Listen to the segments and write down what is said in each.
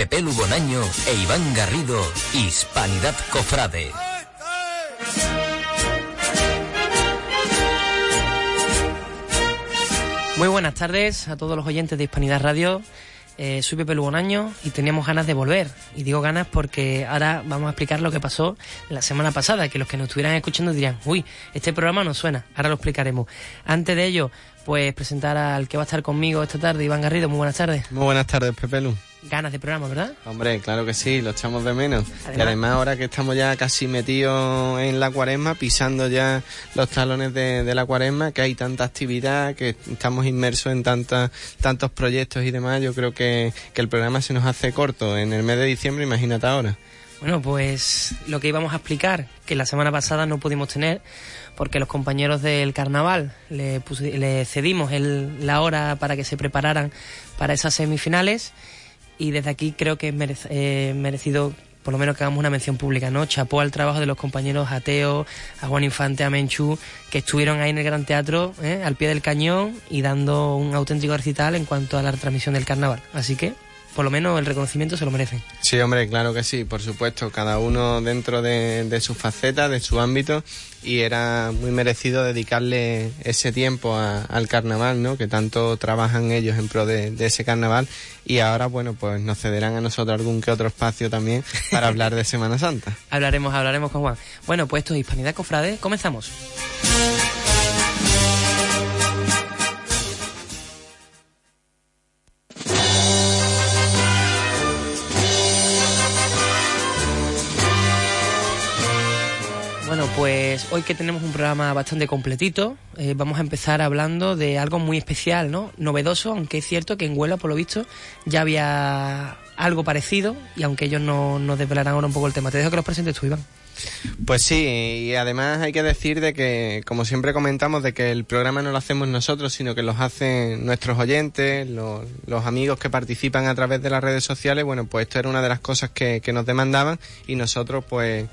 Pepe Lubonaño e Iván Garrido, Hispanidad Cofrade. Muy buenas tardes a todos los oyentes de Hispanidad Radio. Eh, soy Pepe Lugonaño y teníamos ganas de volver. Y digo ganas porque ahora vamos a explicar lo que pasó la semana pasada, que los que nos estuvieran escuchando dirían, uy, este programa no suena, ahora lo explicaremos. Antes de ello, pues presentar al que va a estar conmigo esta tarde, Iván Garrido. Muy buenas tardes. Muy buenas tardes, Pepe Lu ganas de programa, ¿verdad? Hombre, claro que sí, lo echamos de menos. y además ahora que estamos ya casi metidos en la cuaresma, pisando ya los talones de, la cuaresma, que hay tanta actividad, que estamos inmersos en tantas, tantos proyectos y demás, yo creo que, que el programa se nos hace corto en el mes de diciembre, imagínate ahora. Bueno, pues lo que íbamos a explicar, que la semana pasada no pudimos tener, porque los compañeros del carnaval le, le cedimos el, la hora para que se prepararan para esas semifinales y desde aquí creo que es eh, merecido por lo menos que hagamos una mención pública, ¿no? Chapó al trabajo de los compañeros Ateo, a Juan Infante, a Menchú, que estuvieron ahí en el Gran Teatro, ¿eh? al pie del cañón y dando un auténtico recital en cuanto a la retransmisión del carnaval. Así que por lo menos el reconocimiento se lo merecen. Sí, hombre, claro que sí, por supuesto, cada uno dentro de, de su faceta, de su ámbito, y era muy merecido dedicarle ese tiempo al carnaval, ¿no? Que tanto trabajan ellos en pro de, de, ese carnaval, y ahora, bueno, pues nos cederán a nosotros algún que otro espacio también para hablar de Semana Santa. hablaremos, hablaremos con Juan. Bueno, pues esto es Hispanidad Cofrade, comenzamos. Pues hoy que tenemos un programa bastante completito, eh, vamos a empezar hablando de algo muy especial, ¿no? Novedoso, aunque es cierto que en Huela, por lo visto, ya había algo parecido y aunque ellos no nos desvelarán ahora un poco el tema. Te dejo que los presentes tú. Pues sí, y además hay que decir de que, como siempre comentamos, de que el programa no lo hacemos nosotros, sino que los hacen nuestros oyentes, los, amigos que participan a través de las redes sociales. Bueno, pues esto era una de las cosas que, que nos demandaban y nosotros, pues,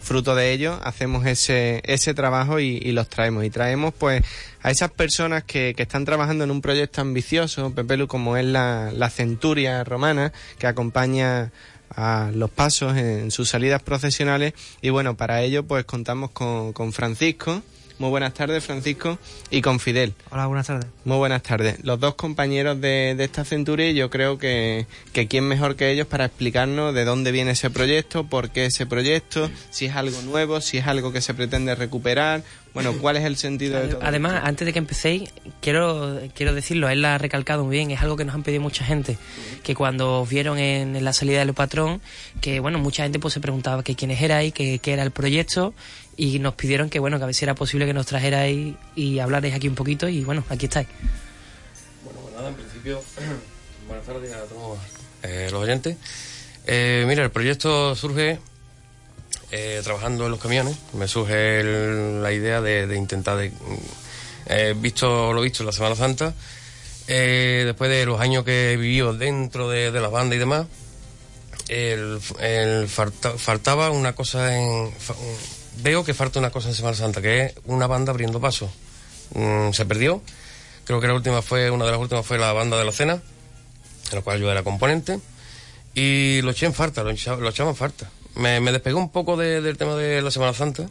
fruto de ello hacemos ese, ese trabajo y, los traemos. Y traemos pues a esas personas que, que están trabajando en un proyecto ambicioso, Pepelu, como es la, la Centuria Romana, que acompaña a los pasos en sus salidas profesionales. Y bueno, para ello pues contamos con, con Francisco, muy buenas tardes, Francisco, y con Fidel. Hola, buenas tardes. Muy buenas tardes. Los dos compañeros de, de esta centuria yo creo que, que quién mejor que ellos para explicarnos de dónde viene ese proyecto, por qué ese proyecto, si es algo nuevo, si es algo que se pretende recuperar, bueno, ¿cuál es el sentido de todo Además, antes de que empecéis, quiero, quiero decirlo, él la ha recalcado muy bien, es algo que nos han pedido mucha gente, que cuando vieron en, la salida del patrón, que bueno, mucha gente pues se preguntaba que quiénes erais, que qué era el proyecto, y nos pidieron que bueno, que a ver si era posible que nos trajerais y hablarais aquí un poquito, y bueno, aquí estáis. Bueno, pues nada, en principio, buenas tardes a todos eh, los oyentes. Eh, mira, el proyecto surge eh, trabajando en los camiones, me surge la idea de, intentar, de, eh, visto lo visto en la Semana Santa, eh, después de los años que he vivido dentro de, de las bandas y demás, el, faltaba una cosa en... Veo que falta una cosa en Semana Santa, que es una banda abriendo paso. Mm, se perdió. Creo que la última fue, una de las últimas fue la banda de la cena, en la cual yo era componente. Y lo eché en falta, lo, lo echaba en falta me, me despegué un poco del tema de la Semana Santa.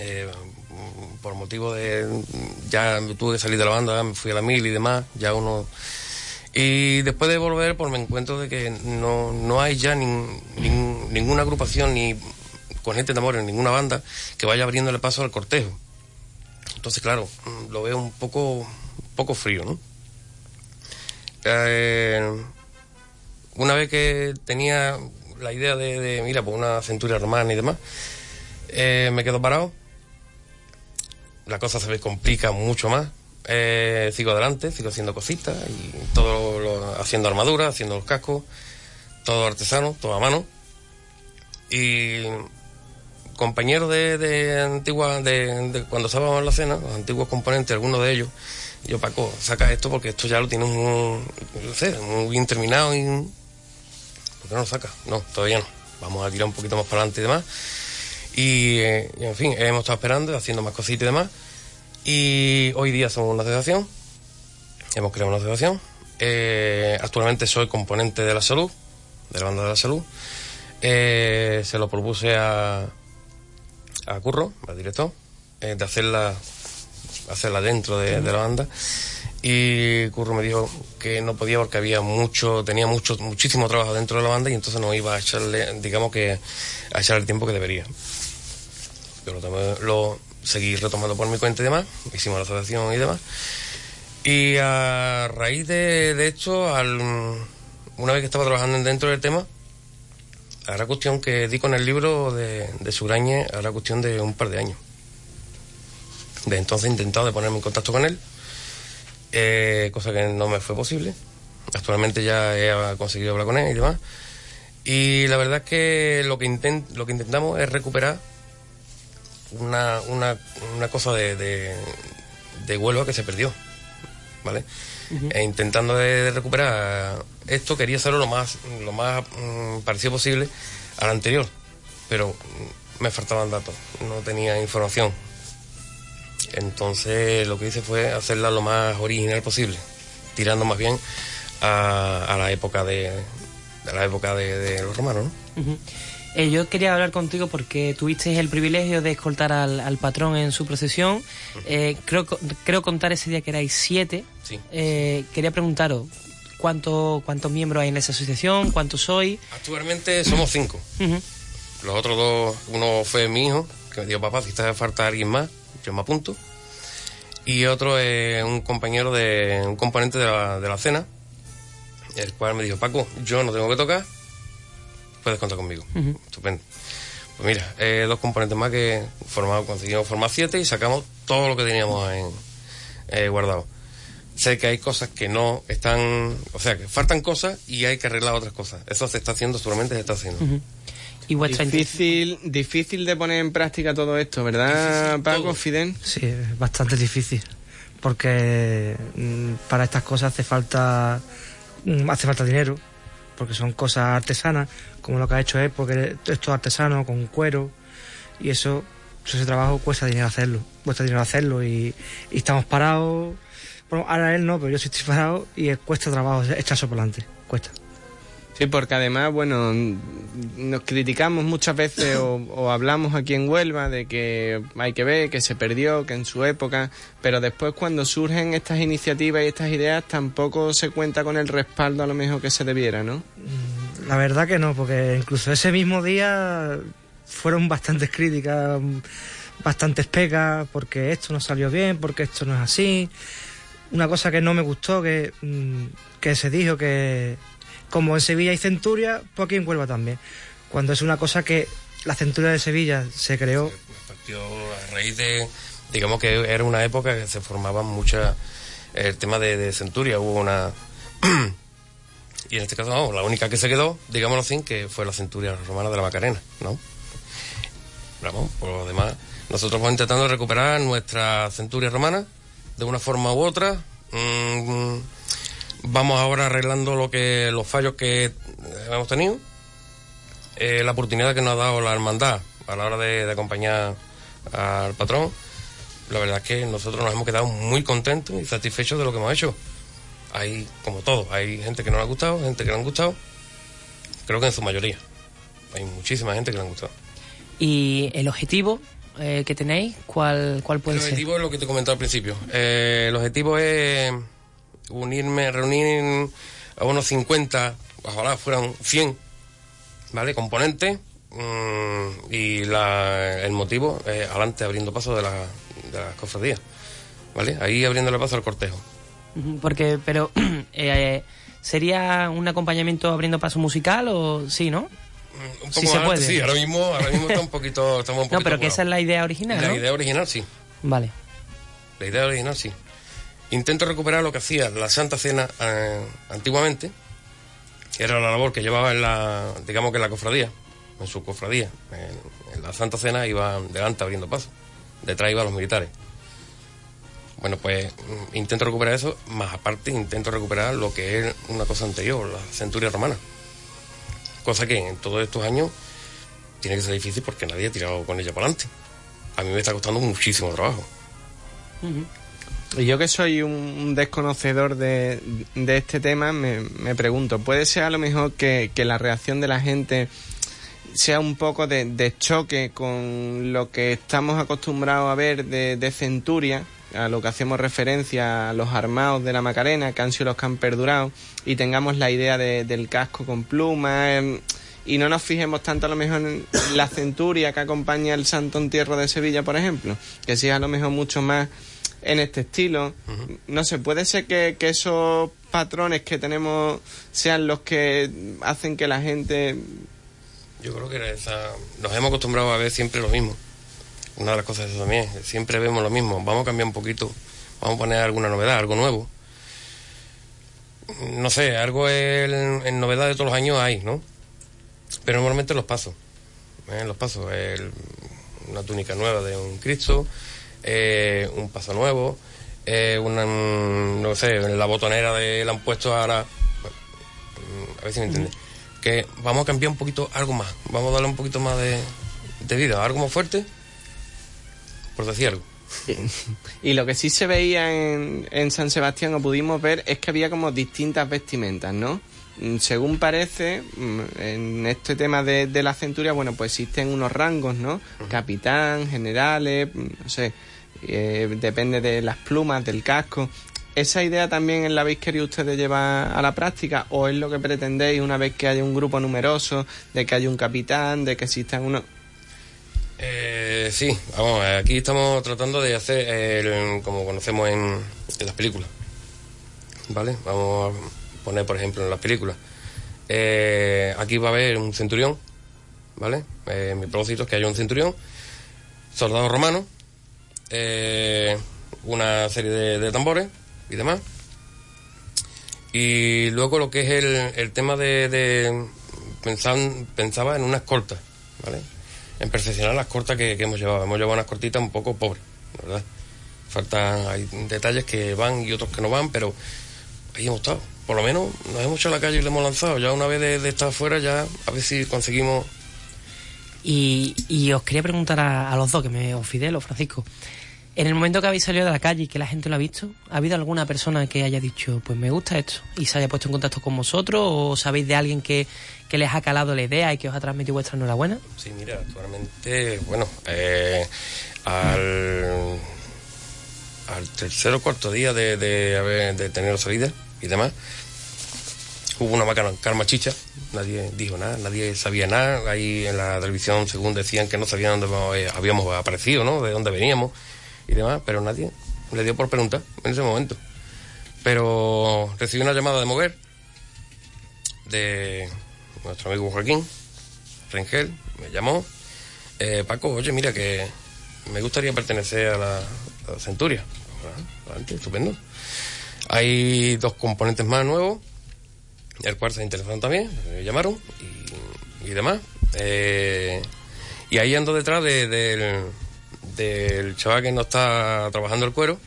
Eh, por motivo de. Ya tuve que salir de la banda, me fui a la mil y demás, ya uno. Y después de volver, pues me encuentro de que no, no hay ya ninguna agrupación ni con gente de amor en ninguna banda que vaya abriéndole paso al cortejo. Entonces, claro, lo veo un poco, un poco frío, ¿no? Eh, una vez que tenía la idea de, mira, pues una centuria romana y demás, eh, me quedo parado. La cosa se me complica mucho más. Eh, sigo adelante, sigo haciendo cositas y haciendo armadura, haciendo los cascos, todo artesano, todo a mano. Y compañeros de, de antigua, de, cuando estábamos en la cena, los antiguos componentes, algunos de ellos, yo Paco, saca esto porque esto ya lo tienes muy, no sé, muy bien terminado y no lo saca? No, todavía no. Vamos a tirar un poquito más para adelante y demás. Y, eh, en fin, hemos estado esperando, haciendo más cositas y demás. Y hoy día somos una asociación. Hemos creado una asociación. Eh, actualmente soy componente de la salud, de la banda de la salud. Eh, se lo propuse a, a Curro, al director, eh, de hacerla, hacerla dentro de, de la banda. Y Curro me dijo que no podía porque había mucho, tenía mucho, muchísimo trabajo dentro de la banda y entonces no iba a echarle, digamos que, a echarle el tiempo que debería. Yo lo, tomé- lo seguí retomando por mi cuenta y demás, hicimos la asociación y demás. Y a raíz de, de esto, al, una vez que estaba trabajando dentro del tema, hará cuestión que di con el libro de, de Surañe, hará cuestión de un par de años. De entonces he intentado de ponerme en contacto con él, eh, cosa que no me fue posible. Actualmente ya he conseguido hablar con él y demás. Y la verdad es que lo que, intent, lo que intentamos es recuperar una, una, una cosa de, de, de Huelva que se perdió. ¿Vale? E intentando de, de recuperar esto, quería hacerlo lo más, lo más mm, parecido posible al anterior. Pero me faltaban datos, no tenía información. Entonces lo que hice fue hacerla lo más original posible, tirando más bien a, a la época de, a la época de, de los romanos, ¿no? Eh, yo quería hablar contigo porque tuviste el privilegio de escoltar al, al patrón en su procesión. Eh, creo, creo contar ese día que erais siete. Sí. Eh, quería preguntaros, ¿cuánto, ¿cuántos miembros hay en esa asociación? ¿Cuántos sois? Actualmente somos cinco. Los otros dos, uno fue mi hijo, que me dijo, papá, si te hace falta alguien más, yo me apunto. Y otro es un compañero de, un componente de la, de la cena, el cual me dijo, Paco, yo no tengo que tocar, puedes contar conmigo. Estupendo. Pues mira, eh, dos componentes más que formamos, conseguimos formar siete y sacamos todo lo que teníamos en, eh, guardado. Sé que hay cosas que no están, o sea, que faltan cosas y hay que arreglar otras cosas. Eso se está haciendo, seguramente se está haciendo. Ujú. Y vuestra intención- Difícil, difícil de poner en práctica todo esto, ¿verdad, Difícil Paco, todo. Fidel? Sí, es bastante difícil. Porque mm, para estas cosas hace falta mm, hace falta dinero. Porque son cosas artesanas, como lo que ha hecho él, porque esto es artesano, con cuero. Y eso, ese trabajo cuesta dinero hacerlo. Cuesta dinero hacerlo y, estamos parados. Bueno, ahora él no, pero yo sí estoy parado y cuesta trabajo por delante. Cuesta. Sí, porque además, bueno, nos criticamos muchas veces o, o hablamos aquí en Huelva de que hay que ver, que se perdió, que en su época, pero después cuando surgen estas iniciativas y estas ideas tampoco se cuenta con el respaldo a lo mejor que se debiera, ¿no? La verdad que no, porque incluso ese mismo día fueron bastantes críticas, mm, bastantes pegas, porque esto no salió bien, porque esto no es así. Una cosa que no me gustó, que, mm, que se dijo que como en Sevilla hay centuria, pues aquí en Huelva también. Cuando es una cosa que la centuria de Sevilla se creó partió a raíz de, digamos que era una época que se formaban muchas, el tema de, de centuria, hubo una, y en este caso, vamos, la única que se quedó, digámoslo así, que fue la centuria romana de la Macarena, ¿no? Vamos, por lo demás, nosotros vamos intentando recuperar nuestra centuria romana de una forma u otra. Mm, vamos ahora arreglando lo que los fallos que eh, hemos tenido eh, la oportunidad que nos ha dado la hermandad a la hora de, de acompañar al patrón, la verdad es que nosotros nos hemos quedado muy contentos y satisfechos de lo que hemos hecho. Hay, como todo, hay gente que no le ha gustado, gente que le han gustado, creo que en su mayoría. Hay muchísima gente que le han gustado. ¿Y el objetivo eh, que tenéis, cuál, cuál puede el ser? objetivo es lo que te he comentado al principio. Eh, el objetivo es unirme, reunir a unos 50, ojalá fueran 100, ¿vale? Componentes. mm, y la, el motivo es adelante abriendo paso de, la, de las cofradías, ¿vale? Ahí abriéndole paso al cortejo. Porque, pero, eh, ¿sería un acompañamiento abriendo paso musical o sí, no? Mm, Un Sí poco se más adelante, puede. sí, ahora mismo, ahora mismo está un poquito, estamos un No, poquito pero que esa es la idea original, La ¿no? idea original, sí. Vale. La idea original, sí. Intento recuperar lo que hacía la Santa Cena eh, antiguamente, que era la labor que llevaba en la, digamos que en la cofradía, en su cofradía. En, la Santa Cena iba delante abriendo paso, detrás iban los militares. Bueno, pues mm, intento recuperar eso, más aparte intento recuperar lo que es una cosa anterior, la centuria romana. Cosa que en todos estos años tiene que ser difícil porque nadie ha tirado con ella para adelante. A mí me está costando muchísimo trabajo. Y yo que soy un desconocedor de, de este tema, me, me, pregunto, ¿puede ser a lo mejor que, que, la reacción de la gente sea un poco de, choque con lo que estamos acostumbrados a ver de, de, Centuria, a lo que hacemos referencia a los armados de la Macarena, que han sido los que han perdurado, y tengamos la idea del casco con plumas? Eh, y no nos fijemos tanto a lo mejor en la centuria que acompaña el Santo Entierro de Sevilla, por ejemplo, que sí a lo mejor mucho más en este estilo. No sé, puede ser que, esos patrones que tenemos sean los que hacen que la gente... Yo creo que nos hemos acostumbrado a ver siempre lo mismo. Una de las cosas es eso también, siempre vemos lo mismo. Vamos a cambiar un poquito, vamos a poner alguna novedad, algo nuevo. No sé, algo en, novedad de todos los años hay, ¿no? Pero normalmente los pasos. ¿eh? Los pasos. una túnica nueva de un Cristo, eh, un paso nuevo, eh, una, no sé, la botonera de la han puesto ahora. a ver si me entiendes. Que vamos a cambiar un poquito algo más. Vamos a darle un poquito más de, de vida, algo más fuerte, por decir algo. Y lo que sí se veía en, en San Sebastián, o pudimos ver, es que había como distintas vestimentas, ¿no? Mm, según parece, mm, en este tema de, la centuria, bueno, pues existen unos rangos, ¿no? Capitán, generales, mm, no sé, eh, depende de las plumas, del casco. ¿Esa idea también la habéis querido ustedes llevar a la práctica o es lo que pretendéis una vez que haya un grupo numeroso, de que haya un capitán, de que existan unos... Eh, sí, vamos, aquí estamos tratando de hacer como conocemos en, en las películas. ¿Vale? Vamos a poner, por ejemplo, en las películas. Eh, aquí va a haber un centurión, ¿vale? Eh, mi propósito es que haya un centurión, soldado romano, eh, una serie de, tambores y demás. Y luego lo que es el, tema de, pensar, pensaba en unas cortas, ¿vale? En perfeccionar las cortas que, hemos llevado. Hemos llevado unas cortitas un poco pobres, ¿verdad? Faltan, hay detalles que van y otros que no van, pero ahí hemos estado por lo menos nos hemos hecho a la calle y le hemos lanzado. Ya una vez de, estar afuera, ya a ver si conseguimos. Y, os quería preguntar a, los dos, que me os Fidel o Francisco. En el momento que habéis salido de la calle y que la gente lo ha visto, ¿ha habido alguna persona que haya dicho, pues me gusta esto, y se haya puesto en contacto con vosotros, o sabéis de alguien que, les ha calado la idea y que os ha transmitido vuestra enhorabuena? Sí, mira, actualmente, bueno, eh, al, al tercer o cuarto día de, de, haber, de tener salida, y demás. Hubo una calma chicha, nadie dijo nada, nadie sabía nada. Ahí en la televisión, según decían, que no sabían dónde habíamos aparecido, ¿no? De dónde veníamos y demás, pero nadie le dio por preguntar en ese momento. Pero recibí una llamada de Moguer, de nuestro amigo Joaquín Rengel, me llamó. Eh, Paco, oye, mira que me gustaría pertenecer a la, Centuria. Ah, estupendo. Hay dos componentes más nuevos, el cual se interesaron también, me llamaron y, demás. Eh, y ahí ando detrás del, del chaval que no está trabajando el cuero,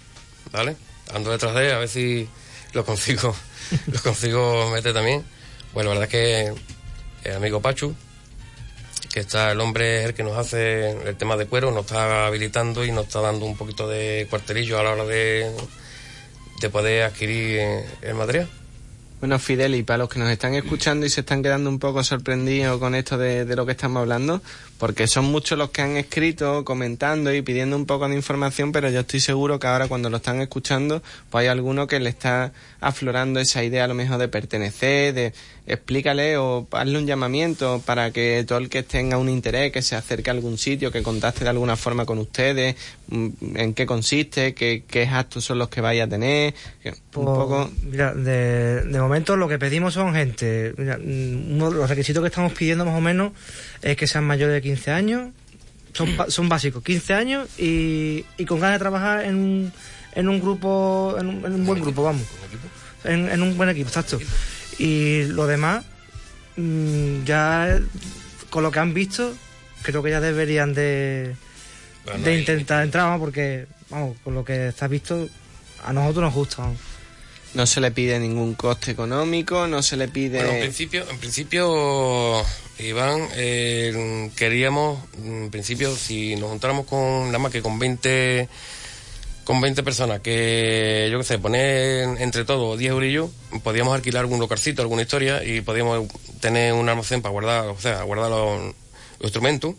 ¿vale? Ando detrás de él a ver si lo consigo, lo consigo meter también. Bueno, la verdad es que el amigo Pachu, que está el hombre el que nos hace el tema de cuero, nos está habilitando y nos está dando un poquito de cuartelillo a la hora de de poder adquirir el material. Bueno, Fidel, y para los que nos están escuchando y se están quedando un poco sorprendidos con esto de, de, lo que estamos hablando, porque son muchos los que han escrito, comentando y pidiendo un poco de información, pero yo estoy seguro que ahora cuando lo están escuchando, pues hay alguno que le está aflorando esa idea a lo mejor de pertenecer, de explícale o hazle un llamamiento para que todo el que tenga un interés, que se acerque a algún sitio, que contacte de alguna forma con ustedes, mm, en qué consiste, qué, qué actos son los que vaya a tener, un pues, poco... Mira, de, de, momento lo que pedimos son gente, mira, mm, uno de los requisitos que estamos pidiendo más o menos es que sean mayores de 15 años, son, son básicos, 15 años y, y con ganas de trabajar en un, en un grupo, en un, en un buen grupo, vamos. En, en un buen equipo, exacto. Y lo demás, mm, ya con lo que han visto, creo que ya deberían de, de intentar entrar, ¿no? porque, vamos, con lo que está visto, a nosotros nos gusta. No se le pide ningún coste económico, no se le pide... Bueno, en principio, en principio Iván, eh, queríamos, en principio, si nos juntáramos con nada más que con 20 con 20 personas, que yo qué sé, poner entre todos 10 eurillos, podíamos alquilar algún localcito, alguna historia y podíamos tener un almacén para guardar, o sea, guardar los, instrumentos.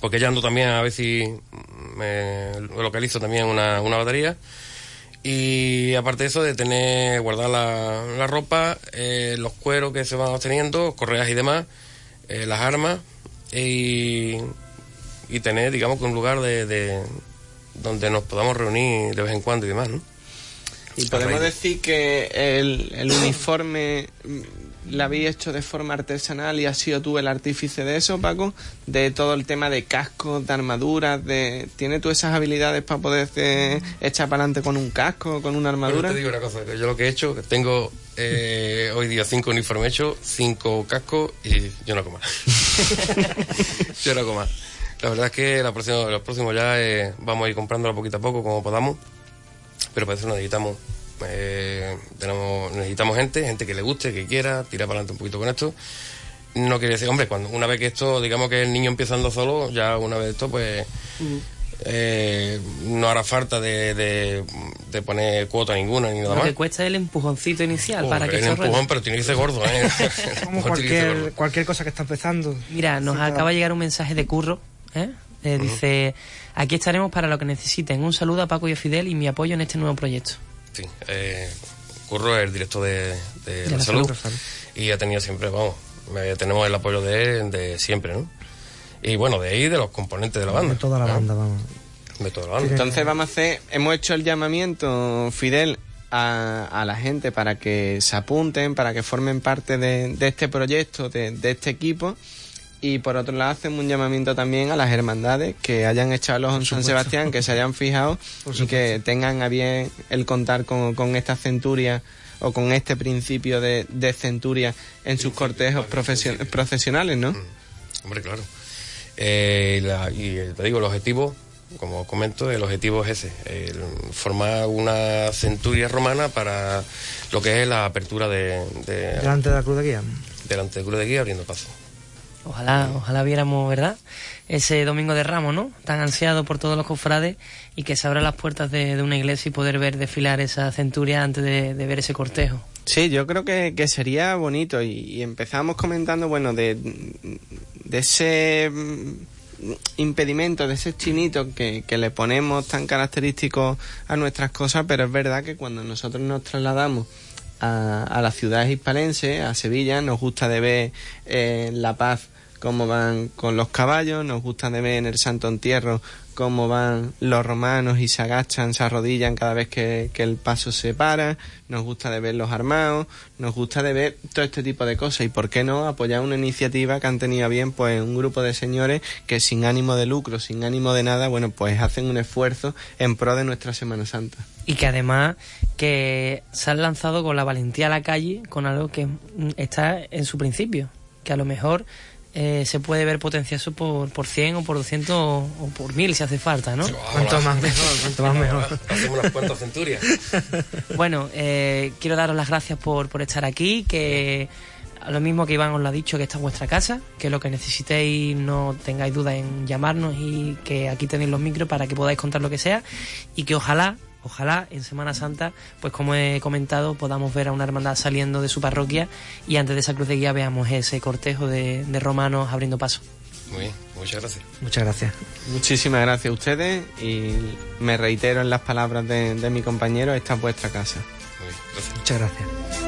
Porque ya ando también a ver si me localizo también una, una batería. Y aparte de eso, de tener, guardar la, la ropa, eh, los cueros que se van obteniendo, correas y demás, eh, las armas, y, y tener, digamos, un lugar de donde nos podamos reunir de vez en cuando y demás, ¿no? Y podemos decir que el, el uniforme lo habéis hecho de forma artesanal y has sido tú el artífice de eso, Paco, de todo el tema de cascos, de armaduras, de ¿tienes tú esas habilidades para poder echar para adelante con un casco, con una armadura? te digo una cosa, yo lo que he hecho, tengo eh, hoy día cinco uniformes hechos, cinco cascos y yo no como yo no como la verdad es que la próxima, los próximos ya eh, vamos a ir comprándolo poquito a poco como podamos, pero para eso necesitamos, eh, tenemos, necesitamos gente, gente que le guste, que quiera, tirar para adelante un poquito con esto. No quiere decir, hombre, cuando una vez que esto, digamos que el niño empezando solo, ya una vez esto, pues eh, no hará falta de, de, poner cuota ninguna ni nada Lo que cuesta el empujoncito inicial para que el empujón, pero tiene que ser gordo, ¿eh? Como cualquier, cualquier cosa que está empezando. Mira, nos acaba de llegar un mensaje de curro ¿eh? Eh, dice, aquí estaremos para lo que necesiten. Un saludo a Paco y a Fidel y mi apoyo en este nuevo proyecto. Sí, eh, Curro es el director de, la, salud, y ha tenido siempre, vamos, tenemos el apoyo de él de siempre, ¿no? Y bueno, de ahí, de los componentes de la banda. De toda la banda, vamos. De toda la banda. Entonces vamos a hacer, hemos hecho el llamamiento, Fidel, a, la gente para que se apunten, para que formen parte de, este proyecto, de, de este equipo y por otro lado hacemos un llamamiento también a las hermandades que hayan echado los en San Sebastián, que se hayan fijado y que tengan a bien el contar con, con esta centuria o con este principio de, de centuria en sus cortejos profesionales, ¿no? Mm. Hombre, claro. Eh, y te digo, el objetivo, como comento, el objetivo es ese, formar una centuria romana para lo que es la apertura de... delante de la cruz de guía. Delante de la cruz de guía abriendo paso. Ojalá, ojalá viéramos, ¿verdad? Ese domingo de Ramos, ¿no? Tan ansiado por todos los cofrades y que se abran las puertas de, una iglesia y poder ver desfilar esa centuria antes de, ver ese cortejo. Sí, yo creo que, sería bonito y, empezamos comentando, bueno, de, de ese mm, impedimento, de ese chinito que, que le ponemos tan característico a nuestras cosas, pero es verdad que cuando nosotros nos trasladamos a, a las ciudades hispalenses, a Sevilla, nos gusta de ver eh, La Paz cómo van con los caballos, nos gusta de ver en el Santo Entierro cómo van los romanos y se agachan, se arrodillan cada vez que, el paso se para, nos gusta de ver los armados, nos gusta de ver todo este tipo de cosas y por qué no apoyar una iniciativa que han tenido bien pues un grupo de señores que sin ánimo de lucro, sin ánimo de nada, bueno pues hacen un esfuerzo en pro de nuestra Semana Santa. Y que además que se han lanzado con la valentía a la calle con algo que está en su principio, que a lo mejor eh, se puede ver potenciado por, por 100 o por 200 o, por 1000 si hace falta, ¿no? cuanto más mejor, cuanto más mejor. Hacemos unas cuantas centurias. bueno, eh, quiero daros las gracias por, por estar aquí, que a lo mismo que Iván os lo ha dicho, que esta es vuestra casa, que lo que necesitéis no tengáis duda en llamarnos y que aquí tenéis los micros para que podáis contar lo que sea y que ojalá ojalá en Semana Santa, pues como he comentado, podamos ver a una hermandad saliendo de su parroquia y antes de esa cruz de guía veamos ese cortejo de, romanos abriendo paso. Muy bien, muchas gracias. Muchas gracias. Muchísimas gracias a ustedes y me reitero en las palabras de, de mi compañero, esta es vuestra casa. Muy bien, gracias. Muchas gracias.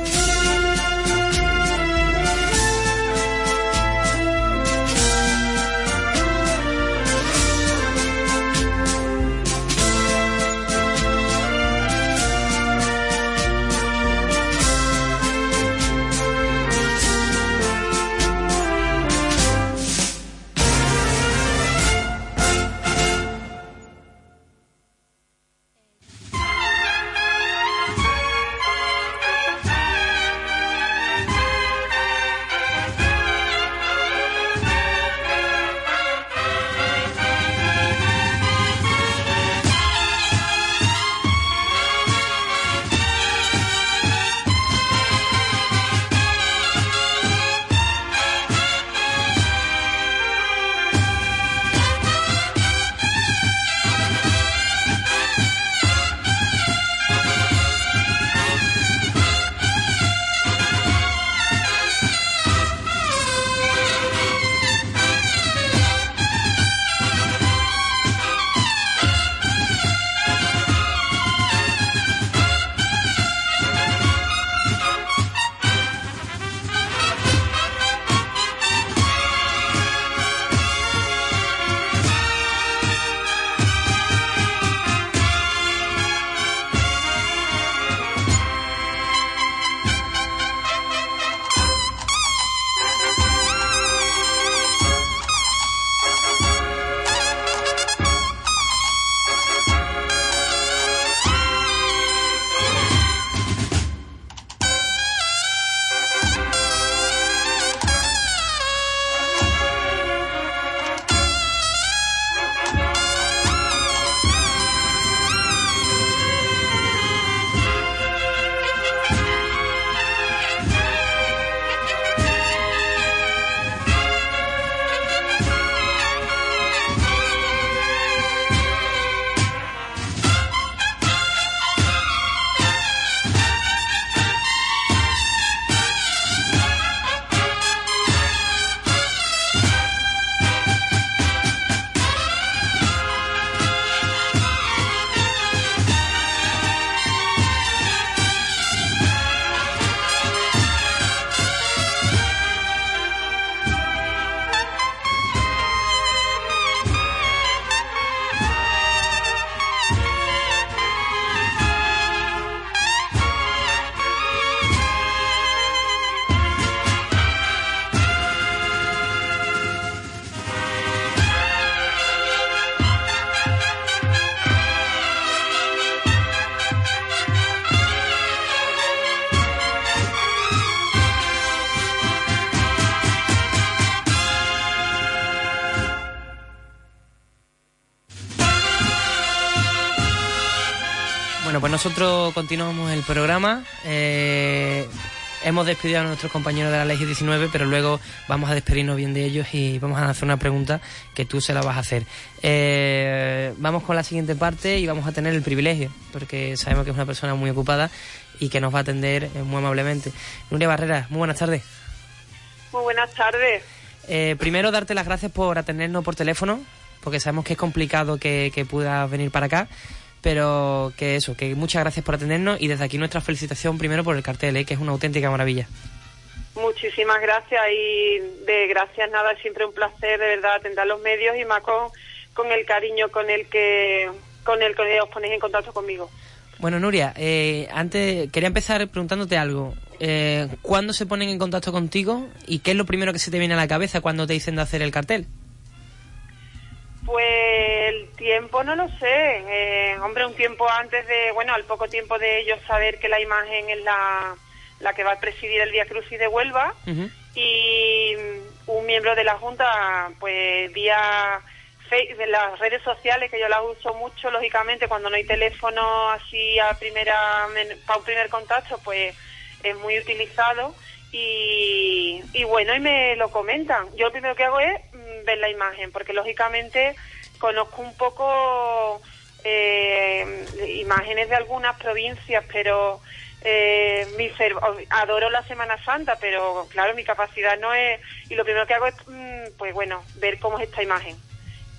Nosotros continuamos el programa. Eh, hemos despedido a nuestros compañeros de la Ley 19, pero luego vamos a despedirnos bien de ellos y vamos a hacer una pregunta que tú se la vas a hacer. Eh, vamos con la siguiente parte y vamos a tener el privilegio, porque sabemos que es una persona muy ocupada y que nos va a atender eh, muy amablemente. Nuria Barrera, muy buenas tardes. Muy buenas tardes. Eh, primero, darte las gracias por atendernos por teléfono, porque sabemos que es complicado que, que puedas venir para acá pero que eso, que muchas gracias por atendernos y desde aquí nuestra felicitación primero por el cartel, ¿eh? que es una auténtica maravilla. Muchísimas gracias y de gracias nada, es siempre un placer de verdad atender a los medios y más con, con el cariño con el que con el que os ponéis en contacto conmigo. Bueno, Nuria, eh, antes quería empezar preguntándote algo. Eh, ¿Cuándo se ponen en contacto contigo y qué es lo primero que se te viene a la cabeza cuando te dicen de hacer el cartel? Pues el tiempo no lo sé. Eh, hombre, un tiempo antes de, bueno, al poco tiempo de ellos saber que la imagen es la, la que va a presidir el Día Crucis de Huelva y un miembro de la Junta, pues vía de las redes sociales, que yo las uso mucho, lógicamente, cuando no hay teléfono así a primera, para un primer contacto, pues es muy utilizado. Y, y bueno, y me lo comentan. Yo lo primero que hago es ver la imagen, porque lógicamente conozco un poco eh, imágenes de algunas provincias, pero eh, mi adoro la Semana Santa, pero claro, mi capacidad no es... Y lo primero que hago es, mm, pues bueno, ver cómo es esta imagen.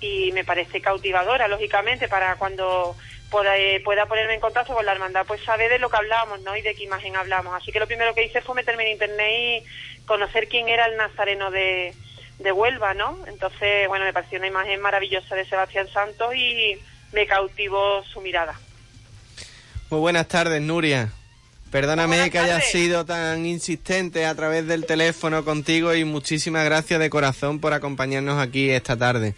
Y me parece cautivadora, lógicamente, para cuando pueda, eh, pueda ponerme en contacto con la hermandad, pues sabe de lo que hablamos, ¿no? Y de qué imagen hablamos. Así que lo primero que hice fue meterme en internet y conocer quién era el nazareno de, de Huelva, ¿no? Entonces, bueno, me pareció una imagen maravillosa de Sebastián Santos y me cautivó su mirada. Muy buenas tardes, Nuria. Perdóname que haya sido tan insistente a través del teléfono contigo y muchísimas gracias de corazón por acompañarnos aquí esta tarde.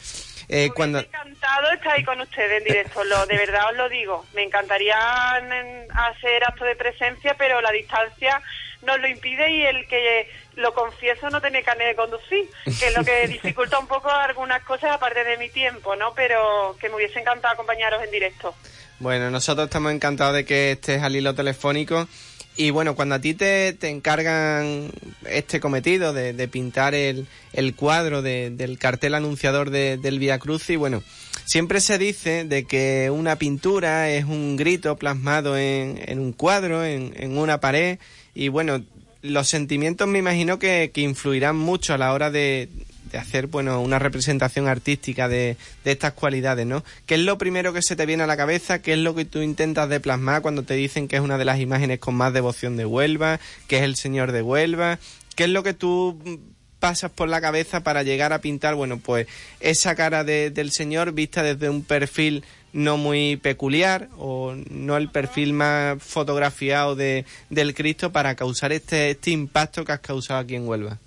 Eh, cuando... encantado estar ahí con ustedes en directo, lo, de verdad os lo digo. Me encantaría hacer acto de presencia, pero la distancia nos lo impide y el que lo confieso, no tiene carne de conducir, que es lo que dificulta un poco algunas cosas aparte de mi tiempo, ¿no? Pero que me hubiese encantado acompañaros en directo. Bueno, nosotros estamos encantados de que estés al hilo telefónico. Y bueno, cuando a ti te, te encargan este cometido de, pintar el, el cuadro del cartel anunciador del Via Crucis, bueno, siempre se dice de que una pintura es un grito plasmado en, en un cuadro, en, en una pared, y bueno, los sentimientos me imagino que, influirán mucho a la hora de, hacer bueno una representación artística de, estas cualidades, ¿no? ¿Qué es lo primero que se te viene a la cabeza? ¿Qué es lo que tú intentas de plasmar cuando te dicen que es una de las imágenes con más devoción de Huelva, que es el Señor de Huelva? ¿Qué es lo que tú pasas por la cabeza para llegar a pintar, bueno, pues esa cara del Señor vista desde un perfil no muy peculiar o no el perfil más fotografiado de, del Cristo para causar este, este impacto que has causado aquí en Huelva?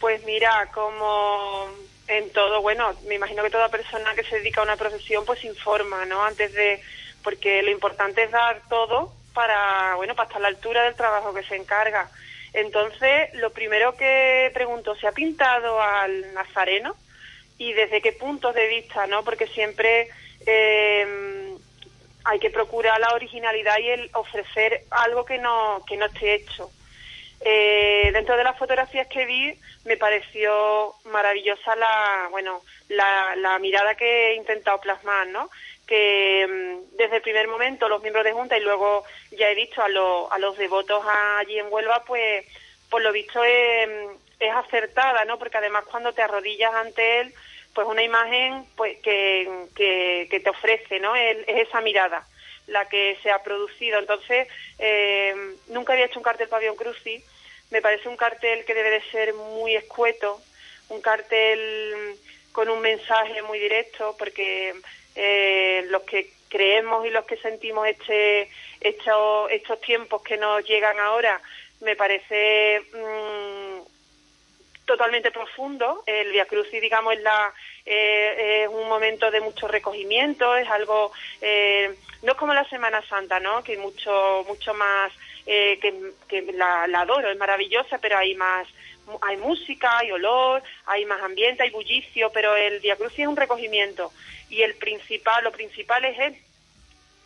Pues mira, como en todo, bueno, me imagino que toda persona que se dedica a una profesión pues informa, ¿no? Antes de, porque lo importante es dar todo para, bueno, para estar a la altura del trabajo que se encarga. Entonces, lo primero que pregunto, ¿se ha pintado al nazareno? ¿Y desde qué puntos de vista, no? Porque siempre eh, hay que procurar la originalidad y el ofrecer algo que no, que no esté hecho. Eh, dentro de las fotografías que vi me pareció maravillosa la bueno la, mirada que he intentado plasmar no que mm, desde el primer momento los miembros de junta y luego ya he visto a, a los devotos allí en Huelva pues por lo visto es, es acertada no porque además cuando te arrodillas ante él pues una imagen pues que, que, te ofrece, ¿no? Es, esa mirada la que se ha producido. Entonces, eh, nunca había hecho un cartel Pabellón Cruci. Me parece un cartel que debe de ser muy escueto, un cartel con un mensaje muy directo, porque eh, los que creemos y los que sentimos este, estos, estos tiempos que nos llegan ahora, me parece mm, totalmente profundo. El Via Crucis, digamos, es, la, eh, es un momento de mucho recogimiento, es algo, eh, no es como la Semana Santa, ¿no? Que mucho, mucho más, eh, que, la, adoro, es maravillosa, pero hay más, hay música, hay olor, hay más ambiente, hay bullicio, pero el Via Crucis es un recogimiento y el principal, lo principal es él.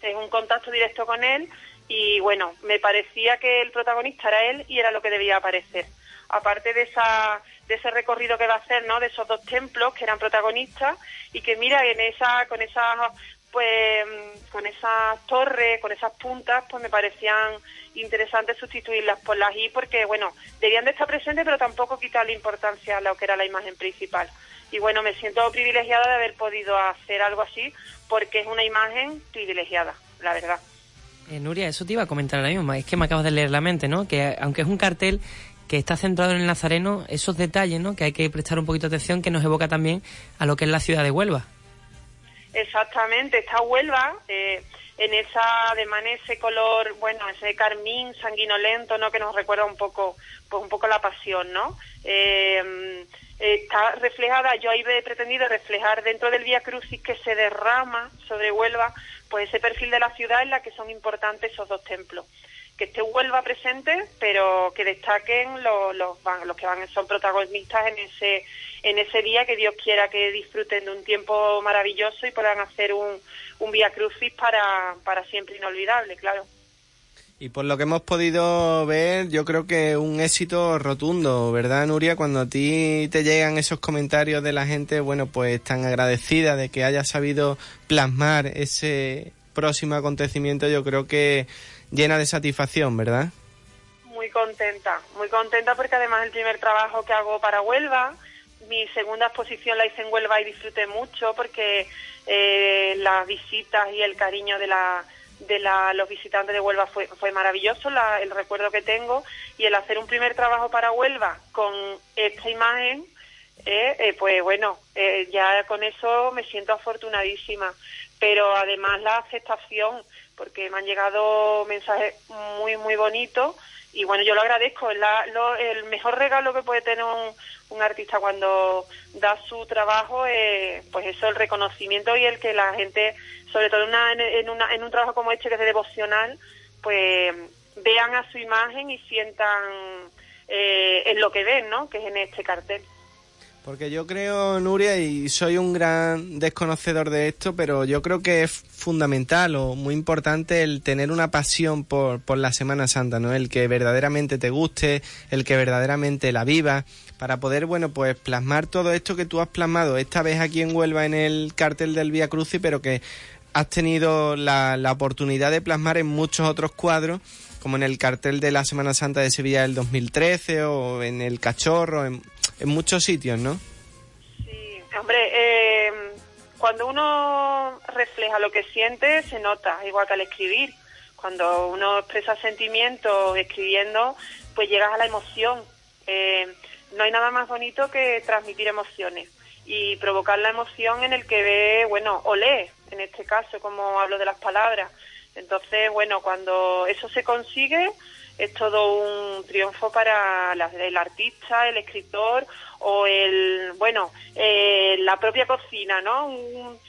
es un contacto directo con él y bueno, me parecía que el protagonista era él y era lo que debía aparecer. Aparte de esa de ese recorrido que va a hacer, ¿no? De esos dos templos que eran protagonistas y que mira en esa con esas pues con esas torres, con esas puntas, pues me parecían interesantes sustituirlas por las I porque bueno, debían de estar presentes pero tampoco quitarle importancia a lo que era la imagen principal. Y bueno, me siento privilegiada de haber podido hacer algo así porque es una imagen privilegiada, la verdad. Eh, Nuria, eso te iba a comentar ahora mismo, es que me acabas de leer la mente, ¿no? Que aunque es un cartel que está centrado en el Nazareno, esos detalles, ¿no? Que hay que prestar un poquito de atención, que nos evoca también a lo que es la ciudad de Huelva. Exactamente, está Huelva eh, en esa, además ese color, bueno, ese carmín sanguinolento, ¿no? Que nos recuerda un poco, pues un poco la pasión, ¿no? Eh, está reflejada, yo ahí he pretendido reflejar dentro del Vía Crucis que se derrama sobre Huelva, pues ese perfil de la ciudad en la que son importantes esos dos templos que esté Huelva presente, pero que destaquen los, los, los que van son protagonistas en ese en ese día que Dios quiera que disfruten de un tiempo maravilloso y puedan hacer un, un Via Crucis para, para siempre inolvidable, claro. Y por lo que hemos podido ver, yo creo que un éxito rotundo, ¿verdad, Nuria? Cuando a ti te llegan esos comentarios de la gente, bueno, pues tan agradecida de que hayas sabido plasmar ese próximo acontecimiento, yo creo que llena de satisfacción, ¿verdad? Muy contenta, muy contenta porque además el primer trabajo que hago para Huelva, mi segunda exposición la hice en Huelva y disfruté mucho porque eh, las visitas y el cariño de la de la, los visitantes de Huelva fue, fue maravilloso, el recuerdo que tengo, y el hacer un primer trabajo para Huelva con esta imagen, eh, eh, pues bueno, eh, ya con eso me siento afortunadísima. Pero además la aceptación, porque me han llegado mensajes muy, muy bonitos y bueno, yo lo agradezco. el mejor regalo que puede tener un, un artista cuando da su trabajo es, pues eso, el reconocimiento y el que la gente, sobre todo una, en, una, en un trabajo como este que es de devocional, pues vean a su imagen y sientan eh, en lo que ven, ¿no? Que es en este cartel. Porque yo creo, Nuria, y soy un gran desconocedor de esto, pero yo creo que es fundamental o muy importante el tener una pasión por, por la Semana Santa, ¿no? El que verdaderamente te guste, el que verdaderamente la viva, para poder, bueno, pues plasmar todo esto que tú has plasmado, esta vez aquí en Huelva en el cartel del Vía Crucis, pero que has tenido la, la oportunidad de plasmar en muchos otros cuadros como en el cartel de la Semana Santa de Sevilla del 2013 o en el Cachorro, en, en muchos sitios, ¿no? Sí, hombre, eh, cuando uno refleja lo que siente, se nota, igual que al escribir. Cuando uno expresa sentimientos escribiendo, pues llegas a la emoción. Eh, no hay nada más bonito que transmitir emociones y provocar la emoción en el que ve, bueno, o lee, en este caso, como hablo de las palabras. Entonces, bueno, cuando eso se consigue, es todo un triunfo para el artista, el escritor o el, bueno, eh, la propia cocina, ¿no? Un,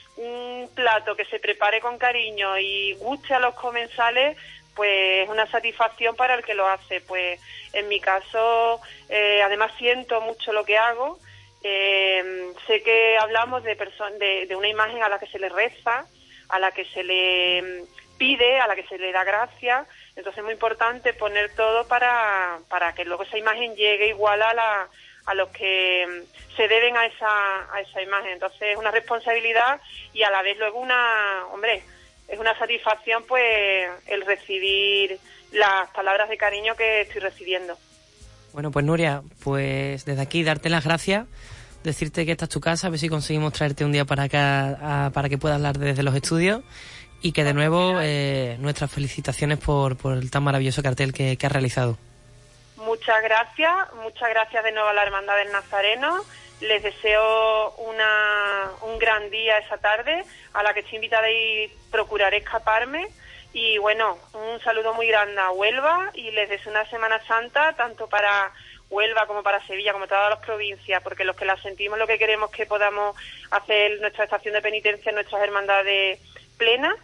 plato que se prepare con cariño y guste a los comensales, pues es una satisfacción para el que lo hace. Pues en mi caso, eh, además siento mucho lo que hago. Eh, sé que hablamos de, de, de una imagen a la que se le reza, a la que se le pide, a la que se le da gracia. Entonces es muy importante poner todo para, para que luego esa imagen llegue igual a, la, a los que mm, se deben a esa, a esa imagen. Entonces es una responsabilidad y a la vez luego una, hombre, es una satisfacción pues el recibir las palabras de cariño que estoy recibiendo. Bueno, pues Nuria, pues desde aquí darte las gracias, decirte que esta es tu casa, a ver si conseguimos traerte un día para acá para que puedas hablar desde los estudios y que de nuevo eh, nuestras felicitaciones por, por el tan maravilloso cartel que, que has realizado. Muchas gracias, muchas gracias de nuevo a la Hermandad del Nazareno. Les deseo una, un gran día esa tarde, a la que estoy invitada y procuraré escaparme. Y bueno, un saludo muy grande a Huelva y les deseo una Semana Santa, tanto para Huelva como para Sevilla, como todas las provincias, porque los que la sentimos lo que queremos que podamos hacer nuestra estación de penitencia en nuestras hermandades plenas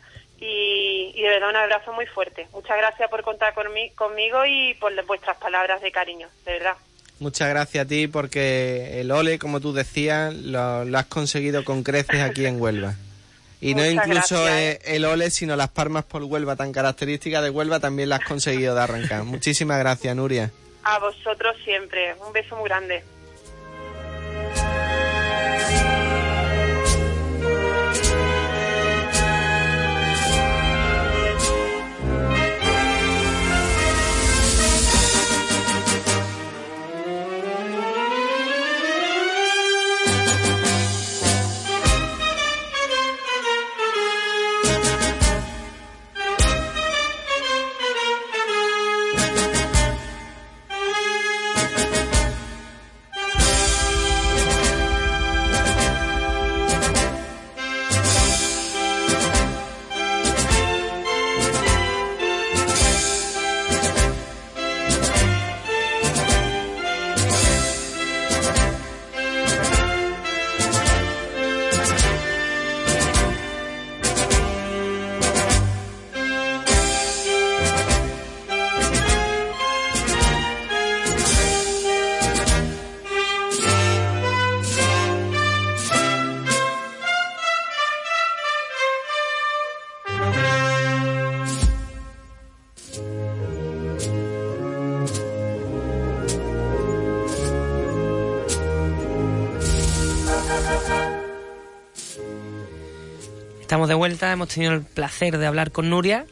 y, de verdad un abrazo muy fuerte. Muchas gracias por contar conmigo y por vuestras palabras de cariño, de verdad. Muchas gracias a ti porque el ole, como tú decías, lo, has conseguido con creces aquí en Huelva. Y no incluso el ole, sino las palmas por Huelva, tan características de Huelva, también las has conseguido de arrancar. Muchísimas gracias, Nuria. A vosotros siempre. Un beso muy grande. Hemos tenido el placer de hablar con Nuria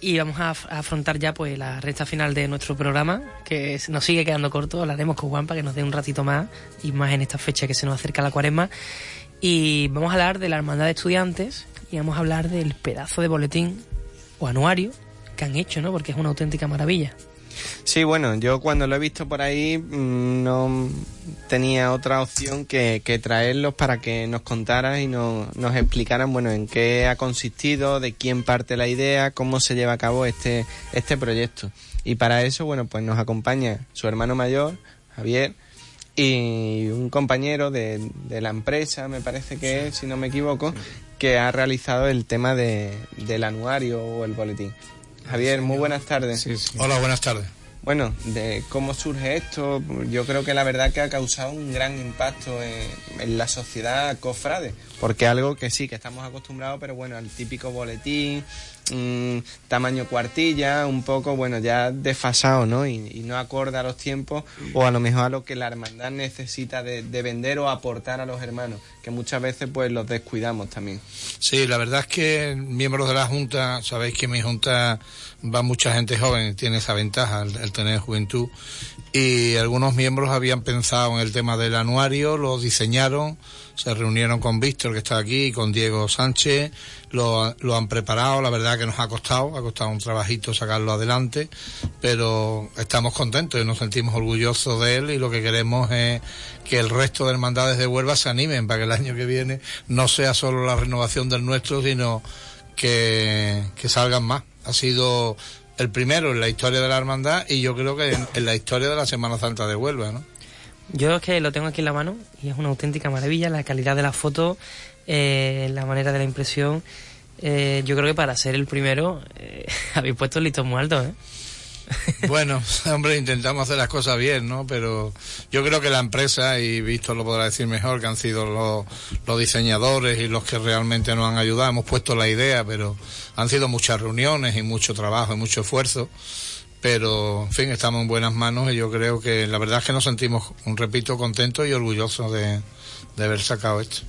y vamos a, afrontar ya pues la recta final de nuestro programa, que nos sigue quedando corto, hablaremos con Juan para que nos dé un ratito más y más en esta fecha que se nos acerca la cuaresma. Y vamos a hablar de la hermandad de estudiantes y vamos a hablar del pedazo de boletín o anuario que han hecho, ¿no? Porque es una auténtica maravilla. Sí, bueno, yo cuando lo he visto por ahí mm, no tenía otra opción que, traerlos para que nos contaran y nos explicaran, bueno, en qué ha consistido, de quién parte la idea, cómo se lleva a cabo este, este proyecto. Y para eso, bueno, pues nos acompaña su hermano mayor, Javier, y un compañero de, la empresa, me parece que es, si no me equivoco, que ha realizado el tema del anuario o el boletín. Javier, muy buenas tardes. Hola, buenas tardes. Bueno, de cómo surge esto, yo creo que la verdad que ha causado un gran impacto en, la sociedad cofrade, porque algo que sí, que estamos acostumbrados, pero bueno, al típico boletín, mm, tamaño cuartilla, un poco, bueno, ya desfasado, ¿no? Y, no acorde a los tiempos o a lo mejor a lo que la hermandad necesita de, de, vender o aportar a los hermanos, que muchas veces pues los descuidamos también. Sí, la verdad es que miembros de la Junta, sabéis que mi Junta va mucha gente joven, tiene esa ventaja el, tener juventud. Y algunos miembros habían pensado en el tema del anuario, lo diseñaron, se reunieron con Víctor, que está aquí, y con Diego Sánchez, lo, lo han preparado, la verdad que nos ha costado, ha costado un trabajito sacarlo adelante, pero estamos contentos y nos sentimos orgullosos de él y lo que queremos es que el resto de hermandades de Huelva se animen para que el año que viene no sea solo la renovación del nuestro, sino que, que salgan más ha sido el primero en la historia de la hermandad y yo creo que en, la historia de la Semana Santa de Huelva, ¿no? Yo es que lo tengo aquí en la mano y es una auténtica maravilla, la calidad de la foto, eh, la manera de la impresión. Eh, yo creo que para ser el primero eh, habéis puesto el listón muy alto, ¿eh? Bueno, hombre, intentamos hacer las cosas bien, ¿no? Pero yo creo que la empresa, y Víctor lo podrá decir mejor, que han sido los, los diseñadores y los que realmente nos han ayudado, hemos puesto la idea, pero han sido muchas reuniones y mucho trabajo y mucho esfuerzo. Pero, en fin, estamos en buenas manos y yo creo que la verdad es que nos sentimos, un repito, contentos y orgullosos de, de haber sacado esto.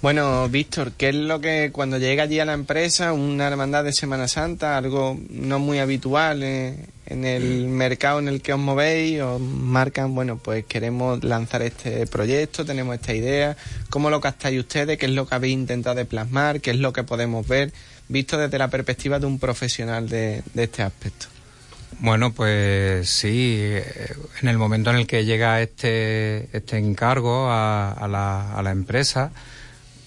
Bueno, Víctor, ¿qué es lo que cuando llega allí a la empresa, una hermandad de Semana Santa, algo no muy habitual eh, en el mercado en el que os movéis, os marcan, bueno, pues queremos lanzar este proyecto, tenemos esta idea, ¿cómo lo captáis ustedes? ¿Qué es lo que habéis intentado plasmar? ¿Qué es lo que podemos ver? Visto desde la perspectiva de un profesional de, este aspecto. Bueno, pues sí, eh, en el momento en el que llega este, este encargo a, la, a la empresa,